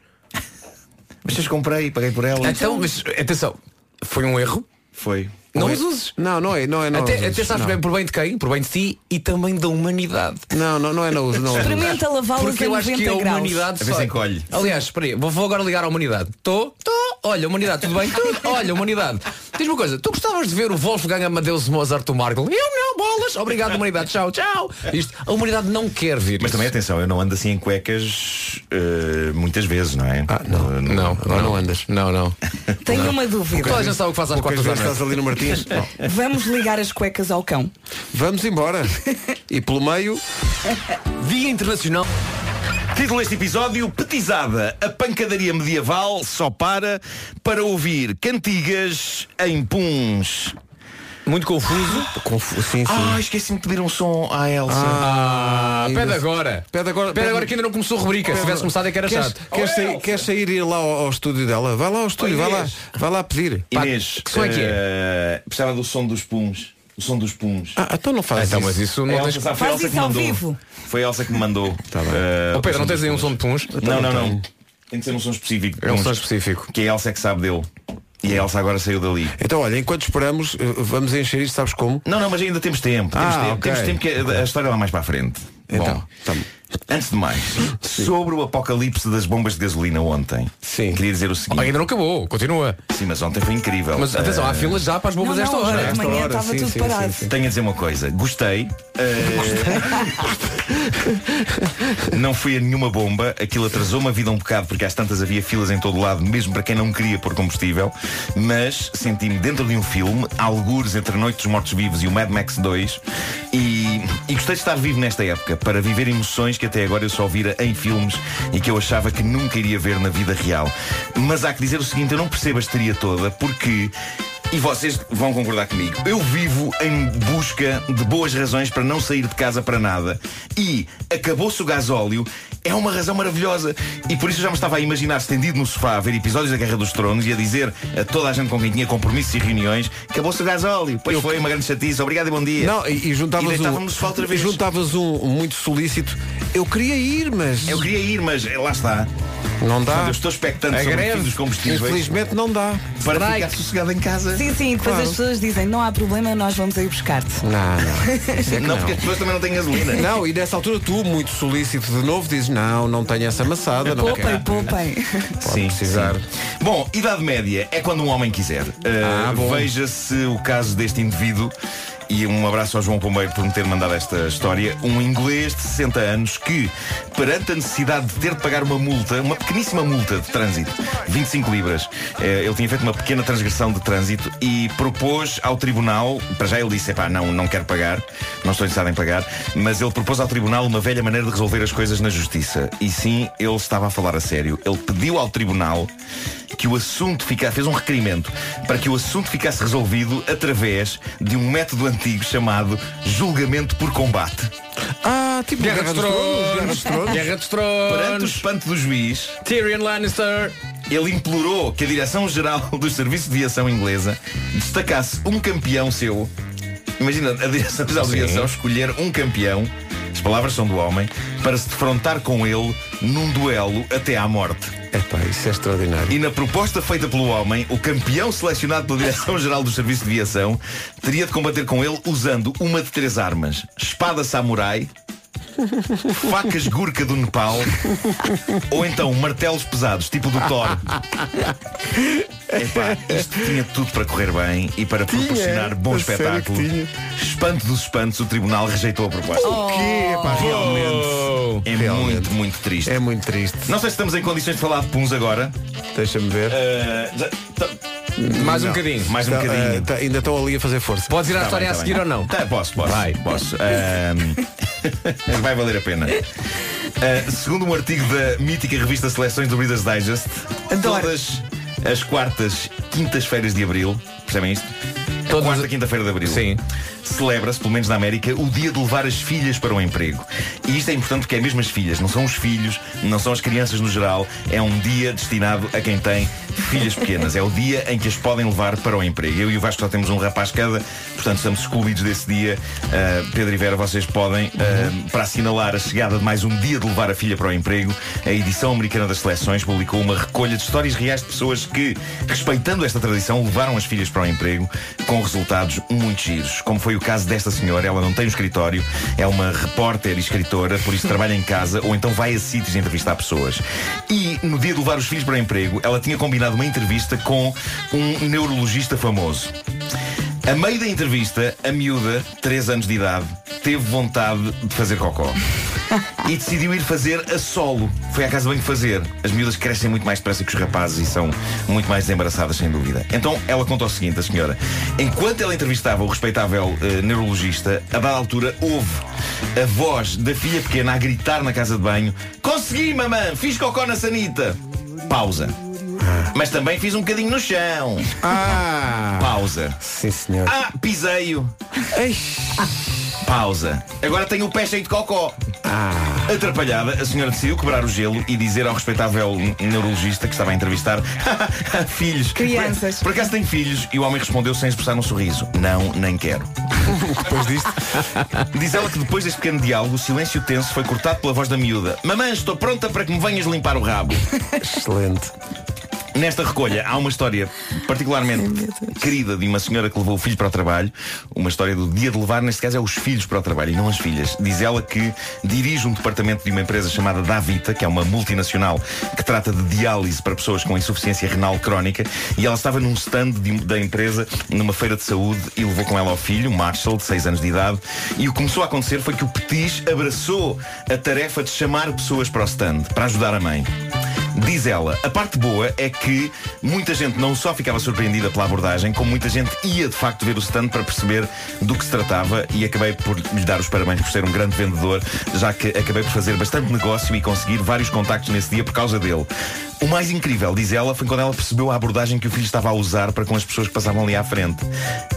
Mas eu comprei, paguei por elas. Então, mas atenção, foi um erro. Foi. Não é- as uses. Não, não é, não é, não até, uses, até sabes não. bem por bem de quem? Por bem de ti e também da humanidade. Não, não, não é não uso, não. Experimenta Porque a eu acho 90 que a graus. humanidade só... encolhe. Aliás, espera aí, vou, vou agora ligar à humanidade. Estou? Estou. Olha, humanidade, tudo bem? Tudo. Olha, humanidade. Diz-me uma coisa, tu gostavas de ver o Wolfgang Amadeus Mozart do Markle? Eu não, bolas. Obrigado, humanidade. Tchau, tchau. Isto, a humanidade não quer vir. Mas isso. também atenção, eu não ando assim em cuecas eh, muitas vezes, não é? Ah, não, Não, Agora não andas. Não, não. Tenho uma dúvida. Toda a gente sabe o que faz às da vezes estás ali no Martins. Não. Vamos ligar as cuecas ao cão. Vamos embora. E pelo meio, Dia Internacional. Título deste episódio, Petizada. A pancadaria medieval só para para ouvir cantigas em puns. Muito confuso. confu- sim, sim. Ah, esqueci-me de pedir um som à Elsa. Ah, ainda- pede agora. Pede agora, Pede agora que ainda não começou a rubrica. Se tivesse começado é que era Queres, chato. queres, sair, queres sair e ir lá ao, ao estúdio dela? Vai lá ao estúdio, vai lá, vai lá pedir. Pá, Inês, que som é que é? eh, precisava do som dos puns. O som dos puns. Ah, então não faz Então, isso. mas isso A não Elsa, tens. sabe, foi a Faz Elsa isso que ao mandou. vivo. Foi a Elsa que me mandou. Tá bem. Eh, Oh Pedro, não tens aí um som de puns? Não, não, não. Tem de ser um som específico. É um som específico. Que a Elsa é que sabe dele. E a Elsa agora saiu dali. Então olha, enquanto esperamos, eh, vamos encher isto, sabes como? Não, não, mas ainda temos tempo. Temos Ah, tempo, ok. temos tempo que a, a história vai mais para a frente. Então, Bom, tá. Antes de mais, sobre o apocalipse das bombas de gasolina ontem. Sim. Queria dizer o seguinte. Ainda não acabou, continua. Sim, mas ontem foi incrível. Mas atenção, há Eh, filas já para as bombas Não, desta não, hora. de esta manhã hora, estava sim, tudo sim, parado. sim, sim. Tenho a dizer uma coisa, gostei. eh, não fui a nenhuma bomba, aquilo atrasou-me a vida um bocado porque às tantas havia filas em todo lado, mesmo para quem não queria pôr combustível, mas senti-me dentro de um filme, algures entre a Noite dos Mortos-Vivos e o Mad Max 2, e, e gostei de estar vivo nesta época, para viver emoções que até agora eu só vira em filmes e que eu achava que nunca iria ver na vida real. Mas há que dizer o seguinte, eu não percebo a histeria toda, porque e vocês vão concordar comigo. Eu vivo em busca de boas razões para não sair de casa para nada. E acabou-se o gasóleo. É uma razão maravilhosa. E por isso eu já me estava a imaginar estendido no sofá a ver episódios da Guerra dos Tronos e a dizer a toda a gente com quem tinha compromissos e reuniões acabou-se o gasóleo. Pois foi uma grande chatice. Obrigado e bom dia. Não, e, e juntavas E um, outra vez. juntavas um muito solícito. Eu queria ir, mas Eu queria ir, mas eh, lá está. Não dá. Eu estou expectante A sobre o greve. fim dos combustíveis Infelizmente não dá. para Strike. ficar sossegado em casa. Sim, sim, depois Claro. as pessoas dizem, não há problema, nós vamos aí buscar-te. Não, não. Isso é que não, não. porque as pessoas também não têm gasolina. Não, e nessa altura tu, muito solícito de novo, dizes não, não tenho essa maçada, não Poupem, quero. poupem. Sim, precisar. sim. Bom, Idade Média é quando um homem quiser. Uh, Ah, bom. Veja-se o caso deste indivíduo. E um abraço ao João Pombeiro por me ter mandado esta história. Um inglês de 60 anos que, perante a necessidade de ter de pagar uma multa, uma pequeníssima multa de trânsito, 25 libras, eh, ele tinha feito uma pequena transgressão de trânsito e propôs ao tribunal, para já ele disse, epá, não, não quero pagar, não estou interessado em pagar, mas ele propôs ao tribunal uma velha maneira de resolver as coisas na justiça. E sim, ele estava a falar a sério. Ele pediu ao tribunal que o assunto ficasse, fez um requerimento para que o assunto ficasse resolvido através de um método antigo chamado julgamento por combate. Ah, tipo Guerra Guerra dos dos Tronos. Guerra Tronos. dos Tronos. Guerra dos Perante o Tronos. espanto do juiz, Tyrion Lannister. ele implorou que a Direção-Geral do Serviço de Viação Inglesa destacasse um campeão seu. Imagina, a Direção-Geral de Sim. Viação escolher um campeão, palavras são do homem, para se defrontar com ele num duelo até à morte. Epá, isso é extraordinário. E na proposta feita pelo homem, o campeão selecionado pela Direção-Geral do Serviço de Viação teria de combater com ele usando uma de três armas: espada samurai, facas gurka do Nepal ou então martelos pesados, tipo do Thor. Epá, isto tinha tudo para correr bem e para proporcionar bom espetáculo. tinha. Espanto dos espantos, o tribunal rejeitou a proposta. O quê? Epá, realmente. É realmente. muito, muito triste. É muito triste. Não sei se estamos em condições de falar de puns agora. Deixa-me ver. Uh, Mais um Não, bocadinho. Mais um Tá, bocadinho. eh, tá- ainda estão ali a fazer força. Podes ir à Tá história bem, a tá seguir bem. ou não? Tá, posso, posso. Vai. Posso. Ahm, vai valer a pena. Ah, segundo um artigo da mítica revista Seleções do Reader's Digest, Adoro. todas as quartas, quintas-feiras de abril, percebem isto? quarta quinta-feira de abril. Sim. Celebra-se, pelo menos na América, o dia de levar as filhas para o emprego. E isto é importante porque é mesmo as filhas, não são os filhos, não são as crianças no geral. É um dia destinado a quem tem filhas pequenas. É o dia em que as podem levar para o emprego. Eu e o Vasco só temos um rapaz cada, portanto estamos excluídos desse dia. Uh, Pedro e Vera, vocês podem, uh, para assinalar a chegada de mais um dia de levar a filha para o emprego, a edição americana das seleções publicou uma recolha de histórias reais de pessoas que, respeitando esta tradição, levaram as filhas para o emprego com resultados muito giros. Como foi o caso desta senhora, ela não tem um escritório, é uma repórter e escritora, por isso trabalha em casa ou então vai a sítios entrevistar pessoas. E no dia de levar os filhos para o emprego, ela tinha combinado uma entrevista com um neurologista famoso. A meio da entrevista, a miúda, 3 anos de idade, teve vontade de fazer cocó. E decidiu ir fazer a solo. Foi à casa bem fazer. As miúdas crescem muito mais depressa que os rapazes e são muito mais desembaraçadas, sem dúvida. Então ela conta o seguinte, a senhora. Enquanto ela entrevistava o respeitável eh, neurologista, a dada altura houve a voz da filha pequena a gritar na casa de banho: Consegui, mamã! Fiz cocó na sanita! Pausa. Mas também fiz um bocadinho no chão. Ah! Pausa. Sim, senhor. Ah, piseio. Pausa. Agora tenho o pé cheio de cocó. Atrapalhada, a senhora decidiu quebrar o gelo e dizer ao respeitável neurologista que estava a entrevistar: Filhos. Crianças. Por, por acaso tem filhos? E o homem respondeu sem expressar um sorriso: Não, nem quero. Depois disto. Diz ela que depois deste pequeno diálogo, o silêncio tenso foi cortado pela voz da miúda: Mamãe, estou pronta para que me venhas limpar o rabo. Excelente. Nesta recolha há uma história particularmente querida de uma senhora que levou o filho para o trabalho. Uma história do dia de levar, neste caso, é os filhos para o trabalho e não as filhas. Diz ela que dirige um departamento de uma empresa chamada Davita, que é uma multinacional que trata de diálise para pessoas com insuficiência renal crónica. E ela estava num stand de- da empresa, numa feira de saúde, e levou com ela ao filho, Marshall, de 6 anos de idade. E o que começou a acontecer foi que o Petis abraçou a tarefa de chamar pessoas para o stand, para ajudar a mãe. Diz ela, a parte boa é que muita gente não só ficava surpreendida pela abordagem, como muita gente ia de facto ver o stand para perceber do que se tratava e acabei por lhe dar os parabéns por ser um grande vendedor, já que acabei por fazer bastante negócio e conseguir vários contactos nesse dia por causa dele. O mais incrível, diz ela, foi quando ela percebeu a abordagem que o filho estava a usar para com as pessoas que passavam ali à frente.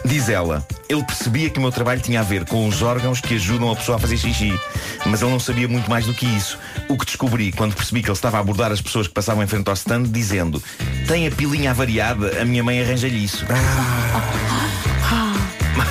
Diz ela, ele percebia que o meu trabalho tinha a ver com os órgãos que ajudam a pessoa a fazer xixi, mas ele não sabia muito mais do que isso. O que descobri quando percebi que ele estava a abordar as pessoas que passavam em frente ao stand, dizendo: Tem a pilinha avariada, a minha mãe arranja-lhe isso.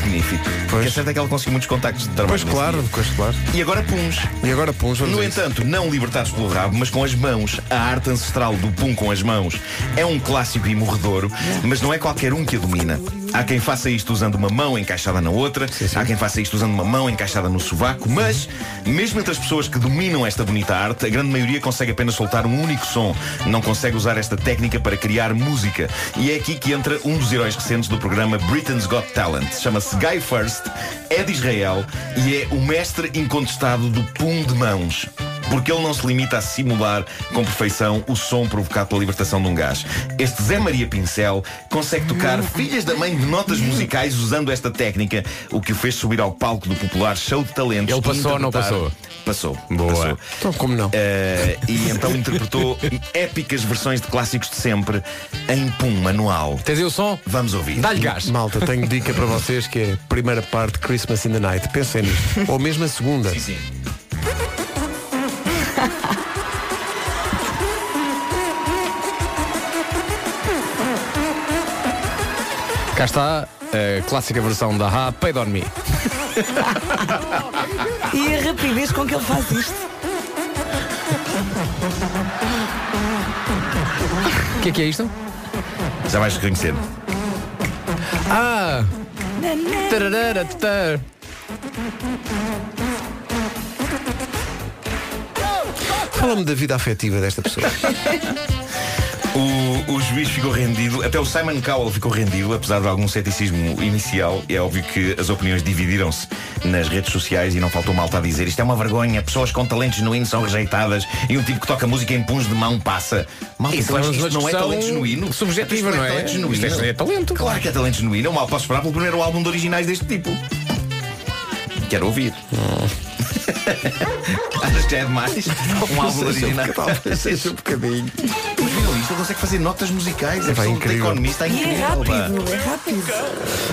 Magnífico. Porque a certo é que ela conseguiu muitos contactos de trabalho. Pois claro, dia. pois claro. E agora puns. E agora puns, No a isso. entanto, não libertados pelo rabo, mas com as mãos. A arte ancestral do pum com as mãos é um clássico e morredouro, mas não é qualquer um que a domina. Há quem faça isto usando uma mão encaixada na outra, há quem faça isto usando uma mão encaixada no sovaco, mas, mesmo entre as pessoas que dominam esta bonita arte, a grande maioria consegue apenas soltar um único som, não consegue usar esta técnica para criar música. E é aqui que entra um dos heróis recentes do programa Britain's Got Talent. Chama-se Guy First, é de Israel e é o mestre incontestado do pum de mãos. Porque ele não se limita a simular com perfeição o som provocado pela libertação de um gás. Este Zé Maria Pincel consegue tocar filhas da mãe de notas musicais usando esta técnica, o que o fez subir ao palco do popular show de talentos. Ele passou ou não passou? Passou. Boa. Passou. Então, como não? Eh, e então interpretou épicas versões de clássicos de sempre em pum manual. Tens aí o som? Vamos ouvir. Dá-lhe gás. Malta, tenho dica para vocês que é a primeira parte Christmas in the Night. Pensem nisto. Ou mesmo a segunda. Sim, sim. Cá está a clássica versão da Ha, Paid on Me. E a rapidez com que ele faz isto. O que é que é isto? Já vais reconhecer. Ah! Tararara, tar. Fala-me da vida afetiva desta pessoa. O, o juiz ficou rendido, até o Simon Cowell ficou rendido, apesar de algum ceticismo inicial. É óbvio que as opiniões dividiram-se nas redes sociais e não faltou malta a dizer isto é uma vergonha, pessoas com talento genuíno são rejeitadas e um tipo que toca música em punhos de mão passa. Malta, Isso é isto não é talento genuíno. subjetiva, Isto não é? talento genuíno. Isto é- é talento. Claro que é talento genuíno. Eu mal posso esperar pelo primeiro álbum de originais deste tipo. Quero ouvir. Achas que já é demais? Um álbum um original. seja um bocadinho. Mas viram isto? Ele consegue fazer notas musicais. É de incrível. economista, é E é incrível. rápido, é rápido.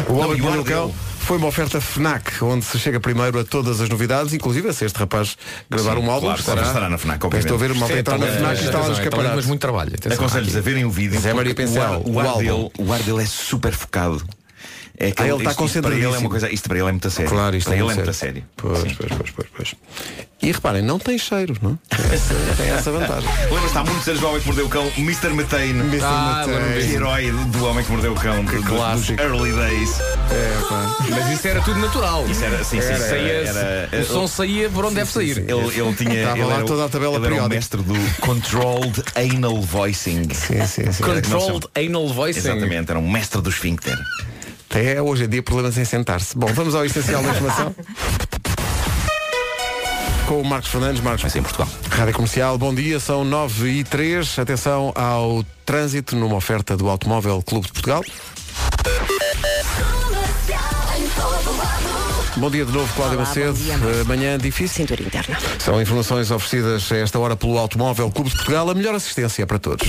O Homem e que o Mordeu ar o Cão dele? foi uma oferta FNAC, onde se chega primeiro a todas as novidades, inclusive a se este rapaz gravar Sim, um álbum. claro, estará, estará na FNAC, Parece Estou a ver uma é entrar na FNAC e está lá nos é escaparates. mas muito trabalho. Aconselho-lhes a verem o vídeo. Zé Maria Pincel, o ar, o, ar dele, o ar dele é super focado. É Ah, ele está para ele é uma coisa, isto para ele é muito a sério. Claro, isto para é ele é muito sério. Pois, pois, pois, pois, pois. E reparem, não tem cheiro, não? Essa, tem essa vantagem. Lembras-te há muitos anos do Homem que Mordeu o Cão, Mr. Methane. Mr. Ah, Que herói do, Homem que Mordeu o Cão, do, do, dos clássico. early days. É, pá. Mas isso era tudo natural. Isso era, sim, sim, Era- isso saía- era- o som saía por onde deve sair. Ele, ele tinha Estava ele lá era toda a tabela ele era o periódica. mestre do Controlled Anal Voicing. Sim, sim, sim. Controlled anal voicing. Exatamente, era um mestre do esfíncter. Até hoje em dia problemas em sentar-se. Bom, vamos ao essencial da informação. Com o Marcos Fernandes, Marcos. Vai ser em Portugal. Rádio Comercial, bom dia, são 9 e 3. Atenção ao trânsito numa oferta do Automóvel Clube de Portugal. Bom dia de novo, Cláudia Olá, Macedo. dia. Eh, Manhã difícil. Cintura interna. São informações oferecidas a esta hora pelo Automóvel Clube de Portugal. A melhor assistência para todos.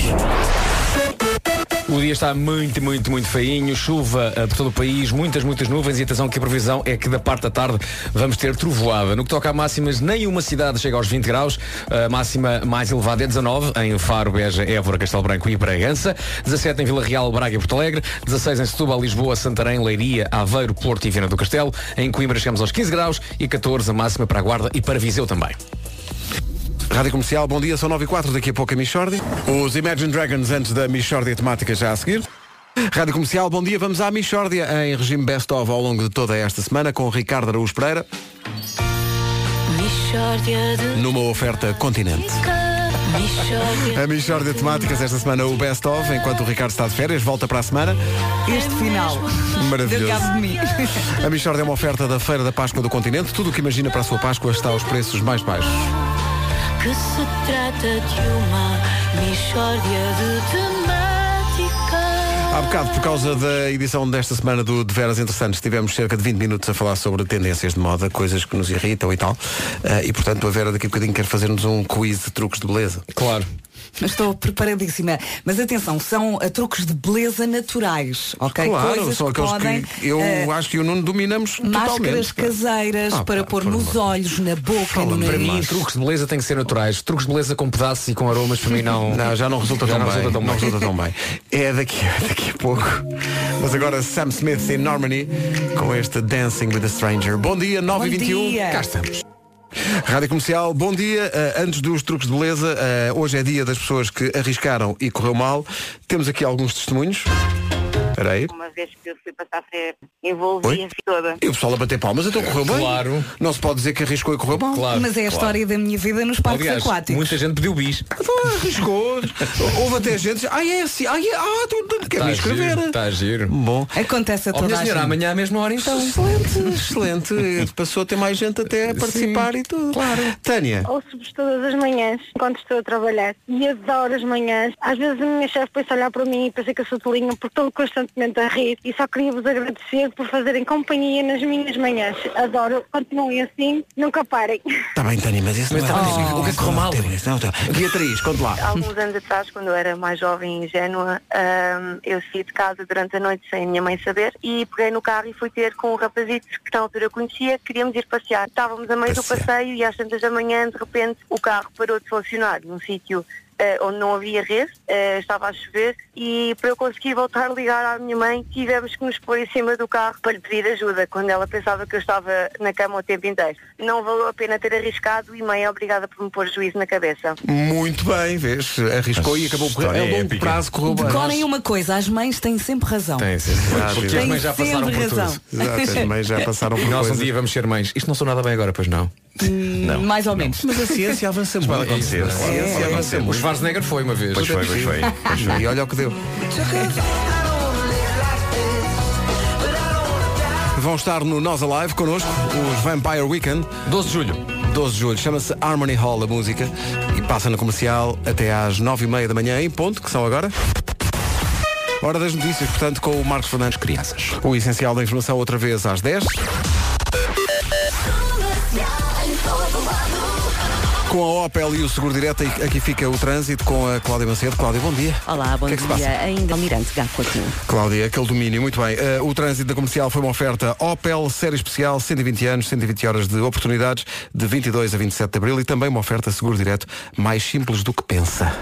O dia está muito, muito, muito feinho, chuva eh, por todo o país, muitas, muitas nuvens e atenção que a previsão é que da parte da tarde vamos ter trovoada. No que toca a máximas, nenhuma cidade chega aos 20 graus, a máxima mais elevada é 19 em Faro, Beja, Évora, Castelo Branco e Bragança, 17 em Vila Real, Braga e Porto Alegre, 16 em Setúbal, Lisboa, Santarém, Leiria, Aveiro, Porto e Viana do Castelo, em Coimbra chegamos aos 15 graus e 14 a máxima para a Guarda e para Viseu também. Rádio Comercial, bom dia, são 9 e 4, daqui a pouco a Michordi. Os Imagine Dragons antes da Michordia temática já a seguir. Rádio Comercial, bom dia, vamos à Michordia em regime best-of ao longo de toda esta semana com Ricardo Araújo Pereira de numa oferta continente. A Michordia temáticas esta semana o best-of, enquanto o Ricardo está de férias, volta para a semana. Este final. Maravilhoso. Deu cabo de mim. A Michordia é uma oferta da Feira da Páscoa do Continente. Tudo o que imagina para a sua Páscoa está aos preços mais baixos. Que se trata de uma Mixórdia de temática Há bocado, por causa da edição desta semana do De Veras Interessantes, tivemos cerca de 20 minutos a falar sobre tendências de moda, coisas que nos irritam e tal. Eh, e portanto, a Vera daqui a bocadinho quer fazer-nos um quiz de truques de beleza. Claro. Estou preparadíssima. Mas atenção, são uh, truques de beleza naturais, ok? Claro, Coisas são que aqueles podem, que eu uh, acho que eu não dominamos Máscaras totalmente. caseiras Ah, para pá, pôr nos amor. olhos, na boca, no Para mim, nariz. truques de beleza têm que ser naturais. Truques de beleza com pedaços e com aromas, para mim não. Não, já não resulta Já tão não bem. resulta tão não bem. resulta tão bem. É daqui, daqui a pouco. Mas agora Sam Smith em Normandy com este Dancing with a Stranger. Bom dia, 9 e Bom 21 dia. Cá estamos. Rádio Comercial, bom dia. Uh, antes dos truques de beleza, uh, hoje é dia das pessoas que arriscaram e correu mal. Temos aqui alguns testemunhos. Espera aí. Uma vez que eu fui passar a ser envolvida toda. E o pessoal a bater palmas, então correu bem. Claro. Não se pode dizer que arriscou e correu mal. Claro. Mas é a história da minha vida nos parques Aliás, aquáticos. muita gente pediu bis. Então arriscou. Houve até gente. Ah, é assim. Ah, é, ah tu, tu, quer Tá me inscrever. giro, Tá giro. Bom. Acontece a Ó toda minha a senhora, gente. amanhã à mesma hora então. Excelente, excelente. Passou a ter mais gente até a participar e tudo. Claro. Tânia. Ouço-vos todas as manhãs, enquanto estou a trabalhar. E adoro as manhãs. Às vezes a minha chefe pensa olhar para mim e pensa que eu sou tolinha porque estou constantemente a rir. E só queria vos agradecer por fazerem companhia nas minhas manhãs. Adoro. Continuem assim. Nunca parem. Está bem, Tânia, mas isso Mas não é tá, possível. o que é que correu mal? Não. Beatriz, conte lá. Alguns anos atrás, quando eu era mais jovem e ingênua, ahm, eu saí de casa durante a noite sem a minha mãe saber e peguei no carro e fui ter com um rapazito que na altura eu conhecia, queríamos ir passear. Estávamos a meio Passear. do passeio e às tantas da manhã, de repente, o carro parou de funcionar num sítio eh, onde não havia rede, eh, estava a chover e para eu conseguir voltar a ligar à minha mãe tivemos que nos pôr em cima do carro para lhe pedir ajuda quando ela pensava que eu estava na cama o tempo inteiro. Não valeu a pena ter arriscado e mãe é obrigada por me pôr juízo na cabeça. Muito bem, vês? Arriscou e acabou por História A longo épica. prazo correu bem. Decorem uma coisa, as mães têm sempre razão. Tem, sim, sim. Exato, Porque as mães já passaram por sempre razão. tudo. Exato, as mães já passaram por nós um dia vamos ser mães. Isto não sou nada bem agora, pois não. Não. Mais ou menos. Mas a ciência avança muito. Pode acontecer. A Pode ciência acontecer. avança muito. Schwarzenegger foi uma vez. Pois foi, pois foi. Pois foi. E olha o que deu. Vão estar no Nós Alive connosco, os Vampire Weekend. 12 de julho. 12 de julho, chama-se Harmony Hall a música e passa na comercial até às 9h30 da manhã em ponto, que são agora. Hora das notícias, portanto, com o Marcos Fernandes Crianças. O essencial da informação outra vez às 10. Com a Opel e o Seguro Direto, aqui fica o trânsito com a Cláudia Macedo. Cláudia, bom dia. Olá, bom que é que se dia. passa? Ainda Almirante Gacotinho. Cláudia, aquele domínio, muito bem. Eh, o trânsito da comercial foi uma oferta Opel, série especial, 120 anos, 120 horas de oportunidades, de 22 a 27 de abril e também uma oferta seguro direto mais simples do que pensa.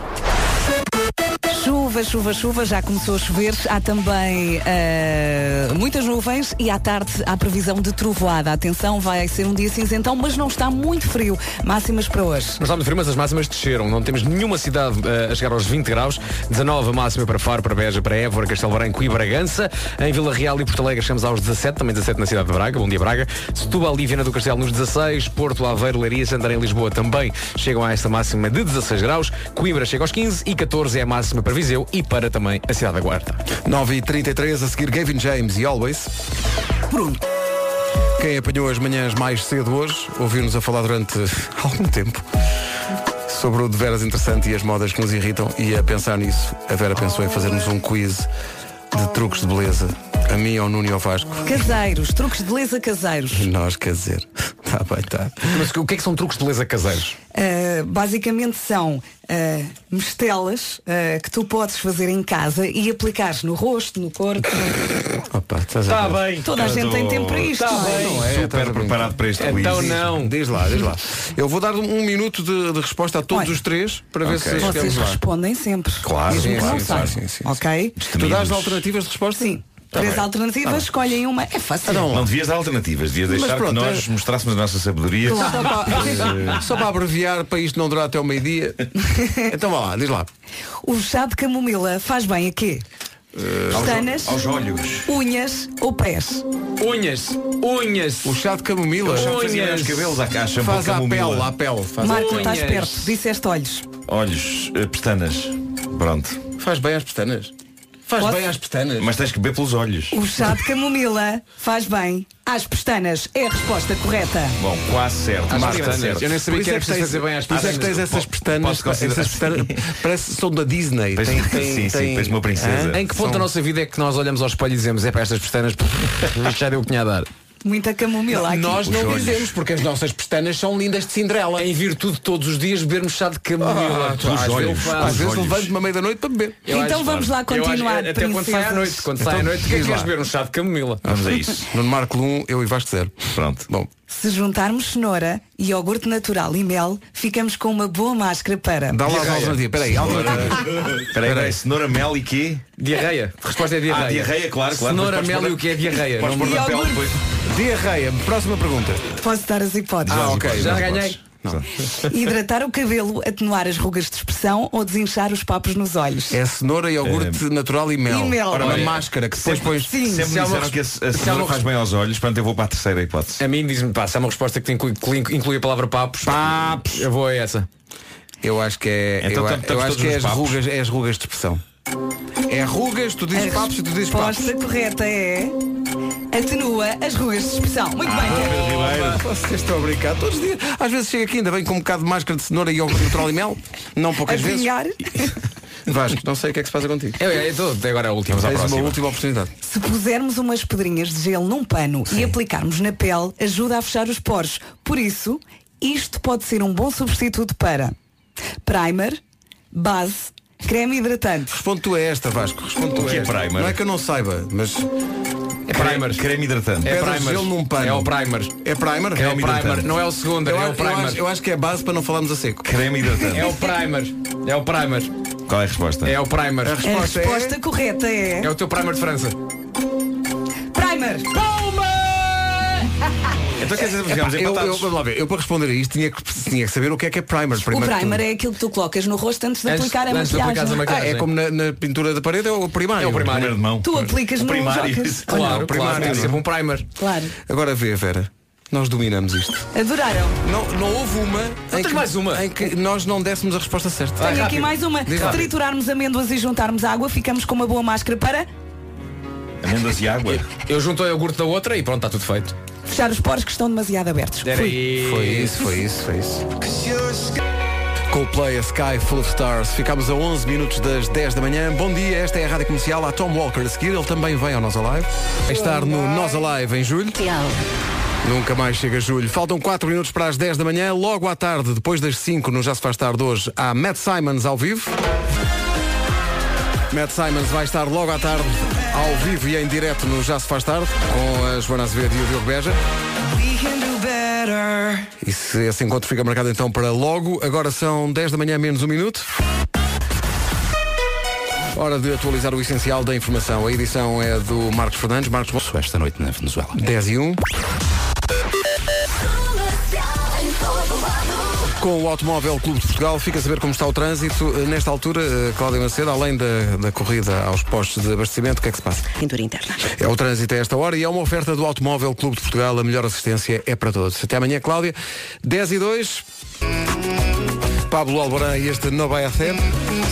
Chuva, chuva, já começou a chover. Há também eh, muitas nuvens e à tarde há previsão de trovoada. Atenção, vai ser um dia cinzentão, mas não está muito frio. Máximas para hoje. Não está muito frio, mas as máximas desceram. Não temos nenhuma cidade eh, a chegar aos 20 graus. 19 a máxima para Faro, para Beja, para Évora, Castelo Branco e Bragança. Em Vila Real e Porto Alegre chegamos aos 17, também 17 na cidade de Braga. Bom dia, Braga. Setúbal e Viana do Castelo nos 16. Porto, Aveiro, Leiria, Santarém Lisboa também chegam a esta máxima de 16 graus. Coimbra chega aos 15 e 14 é a máxima para Viseu e para também a cidade da Guarda. 9h33, a seguir Gavin James e Always. Bruno. Quem apanhou as manhãs mais cedo hoje, ouviu-nos a falar durante algum tempo sobre o de veras interessante e as modas que nos irritam e a pensar nisso, a Vera pensou em fazermos um quiz de truques de beleza, a mim, ao Nuno e ao Vasco. Caseiros, truques de beleza caseiros. Nós, quer dizer, está bem, está. Mas o que é que são truques de beleza caseiros? Uh, basicamente são uh, mistelas uh, que tu podes fazer em casa e aplicares no rosto, no corpo. Opa, estás a ver? bem. Toda a gente tem tempo para isto. Está não é? bem. Não é, Super estás a brincar. preparado para este quiz. Então não. Diz lá, diz lá. Eu vou dar um minuto de, de resposta a todos Olha. os três para ver se chegamos Vocês lá. respondem sempre. Claro, Mesmo sim, não sim, saibam. sim, sim, sim. Ok? Tu dás alternativas de resposta? Sim. Tá Três bem. alternativas, escolhem uma. É fácil. Então, Não devias dar alternativas, devias Mas deixar pronto, que nós é- mostrássemos a nossa sabedoria. Só para, só para abreviar, para isto não durar até o meio-dia. Então vá lá, diz lá. O chá de camomila faz bem a quê? Pestanas, Aos olhos. unhas ou pés? Unhas. Unhas. O chá de camomila Unhas. os cabelos à caixa. faz à pele, à pele. Faz, a- Marco, estás perto. Disseste olhos. Olhos, eh, pestanas. Pronto. faz bem às pestanas. Faz Posso? bem às pestanas. Mas tens que beber pelos olhos. O chá de camomila faz bem às pestanas. É a resposta correta. Bom, quase certo. Às Marca pestanas. certo. Eu nem sabia que é era que preciso tens- fazer bem às por isso é que pestanas. tens essas pestanas, essas pestanas parece que são da Disney. Tens- Tem- tem- sim, sim, tem- tens uma princesa. Em que ponto São- da nossa vida é que nós olhamos ao espelho e dizemos é para estas pestanas já deu o que tinha a dar? Muita camomila aqui. Nós não olhos. dizemos, porque as nossas pestanas são lindas de Cinderela. Em virtude de todos os dias bebermos chá de camomila. Ah, Às os vezes eu olhos. faço. Às vezes levanto-me à meia-noite para beber. Eu Então acho- vamos lá eu acho- continuar, até quando sai à noite. Quando sai à Então, noite, queres beber? Um chá de camomila. Vamos a isso. No Marco 1, eu e Vasco zero. Pronto. Bom, Se juntarmos cenoura, iogurte natural e mel, ficamos com uma boa máscara para. dá lá as alternativas. Espera aí, alternativa. Espera aí, peraí, cenoura, mel e quê? Diarreia. A resposta é diarreia. Ah, diarreia, claro, claro. Cenoura, mel e o que é diarreia? Podes Não- pôr na pele Iogurte. depois. Diarreia, próxima pergunta. Posso dar as hipóteses? Ah, ok. Já ganhei. Não. Hidratar o cabelo, atenuar as rugas de expressão ou desinchar os papos nos olhos. É cenoura, iogurte natural e mel. E mel. Ora, uma Olha, máscara que depois pões. Sim. Sempre Se me há uma disseram que a, a se há cenoura uma faz bem aos olhos, portanto eu vou para a terceira hipótese. A mim diz-me, pá, se há uma resposta que inclui, que inclui a palavra papos, Papos. eu vou a essa. Eu acho que é. Então eu, a- estamos eu acho todos que é nos as papos. rugas, é as rugas de expressão. É rugas, tu dizes A papos e tu dizes papos. resposta correta é atenua as rugas de expressão. Muito bem. Vocês estão a brincar todos os dias. Às vezes chega aqui ainda bem com um bocado de máscara de cenoura e iogurte natural e mel. Não poucas vezes. Vasco, não sei o que é que se passa contigo. Eu, eu, eu, até agora é a última. Vamos à Tens uma próxima. última oportunidade. Se pusermos umas pedrinhas de gelo num pano e aplicarmos na pele, ajuda a fechar os poros. Por isso, isto pode ser um bom substituto para primer, base, creme hidratante. Responde tu a esta, Vasco. Responde tu O a que é esta. primer? Não é que eu não saiba, mas É primer. Creme hidratante. É Pedras de primer. gelo num pano. É o primer. é primer? É o Creme primer. hidratante. Não é o segundo, Eu, é o acho- eu acho, primer. eu acho que é base para não falarmos a seco. Creme hidratante. É o primer. É o primer. Qual é a resposta? É o primer. A A resposta, resposta correta é É o teu primer de França. primer. Então quer dizer ficamos Eu, eu, vamos lá ver, eu para responder a isto tinha que, tinha que saber o que é que é primer. O primer é aquilo que tu colocas no rosto antes de Antes- aplicar a antes de maquiagem. a Ah, maquiagem. é como na, na pintura da parede, é o primário. É o primário. Primeiro de mão. Tu aplicas O no primário. jogos. Claro, claro. primário, É não. sempre um primer. Claro. Agora vê, Vera. Nós dominamos isto. Adoraram. Não, não houve uma em tens que, mais uma? em que nós não dessemos a resposta certa. Tenho aqui rápido. mais uma. Diz Se lá. triturarmos amêndoas e juntarmos água, ficamos com uma boa máscara para Amêndoas e água. Eu junto o iogurte da outra e pronto, está tudo feito. Fechar os poros que estão demasiado abertos. Era Fui. aí. Foi isso, foi isso, foi isso. Coldplay, a Sky Full of Stars. Ficámos a 11 minutos das 10 da manhã. Bom dia, esta é a Rádio Comercial. Há Tom Walker a seguir, ele também vem ao Nós Alive. Vai estar no Nós Alive em julho. Nunca mais chega julho. Faltam 4 minutos para as 10 da manhã. Logo à tarde, depois das 5, no Já se faz tarde hoje, há Matt Simons ao vivo. Matt Simons vai estar logo à tarde, ao vivo e em direto no Já se faz tarde, com a Joana Azevedo e o Diogo Beja. E se esse encontro fica marcado então para logo, agora são 10 da manhã menos um minuto. Hora de atualizar o essencial da informação. A edição é do Marcos Fernandes. Marcos esta noite na Venezuela. 10 e 1. Com o Automóvel Clube de Portugal, fica a saber como está o trânsito. Nesta altura, eh, Cláudia Macedo, além da, da corrida aos postos de abastecimento, o que é que se passa? Pintura interna. É o trânsito a esta hora e é uma oferta do Automóvel Clube de Portugal. A melhor assistência é para todos. Até amanhã, Cláudia. 10 e 2. Pablo Alborã e este No Vai.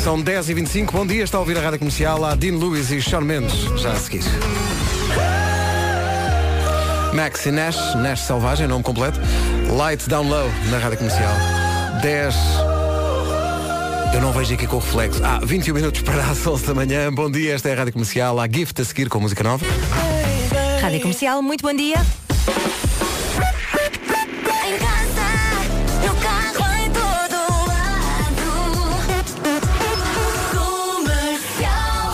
São 10 e 25 Bom dia, está a ouvir a rádio comercial. Há Dean Lewis e Sean Mendes. Já a seguir. Max e Nash, Nash Selvagem, nome completo. Light Down Low na rádio comercial. 10. Eu não vejo aqui com o reflexo. Ah, 21 minutos para as 11 da manhã. Bom dia, esta é a rádio comercial. Há gift a seguir com música nova. Rádio Comercial, muito bom dia.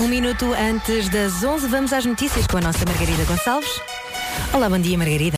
Um minuto antes das 11, vamos às notícias com a nossa Margarida Gonçalves. Olá, bom dia, Margarida.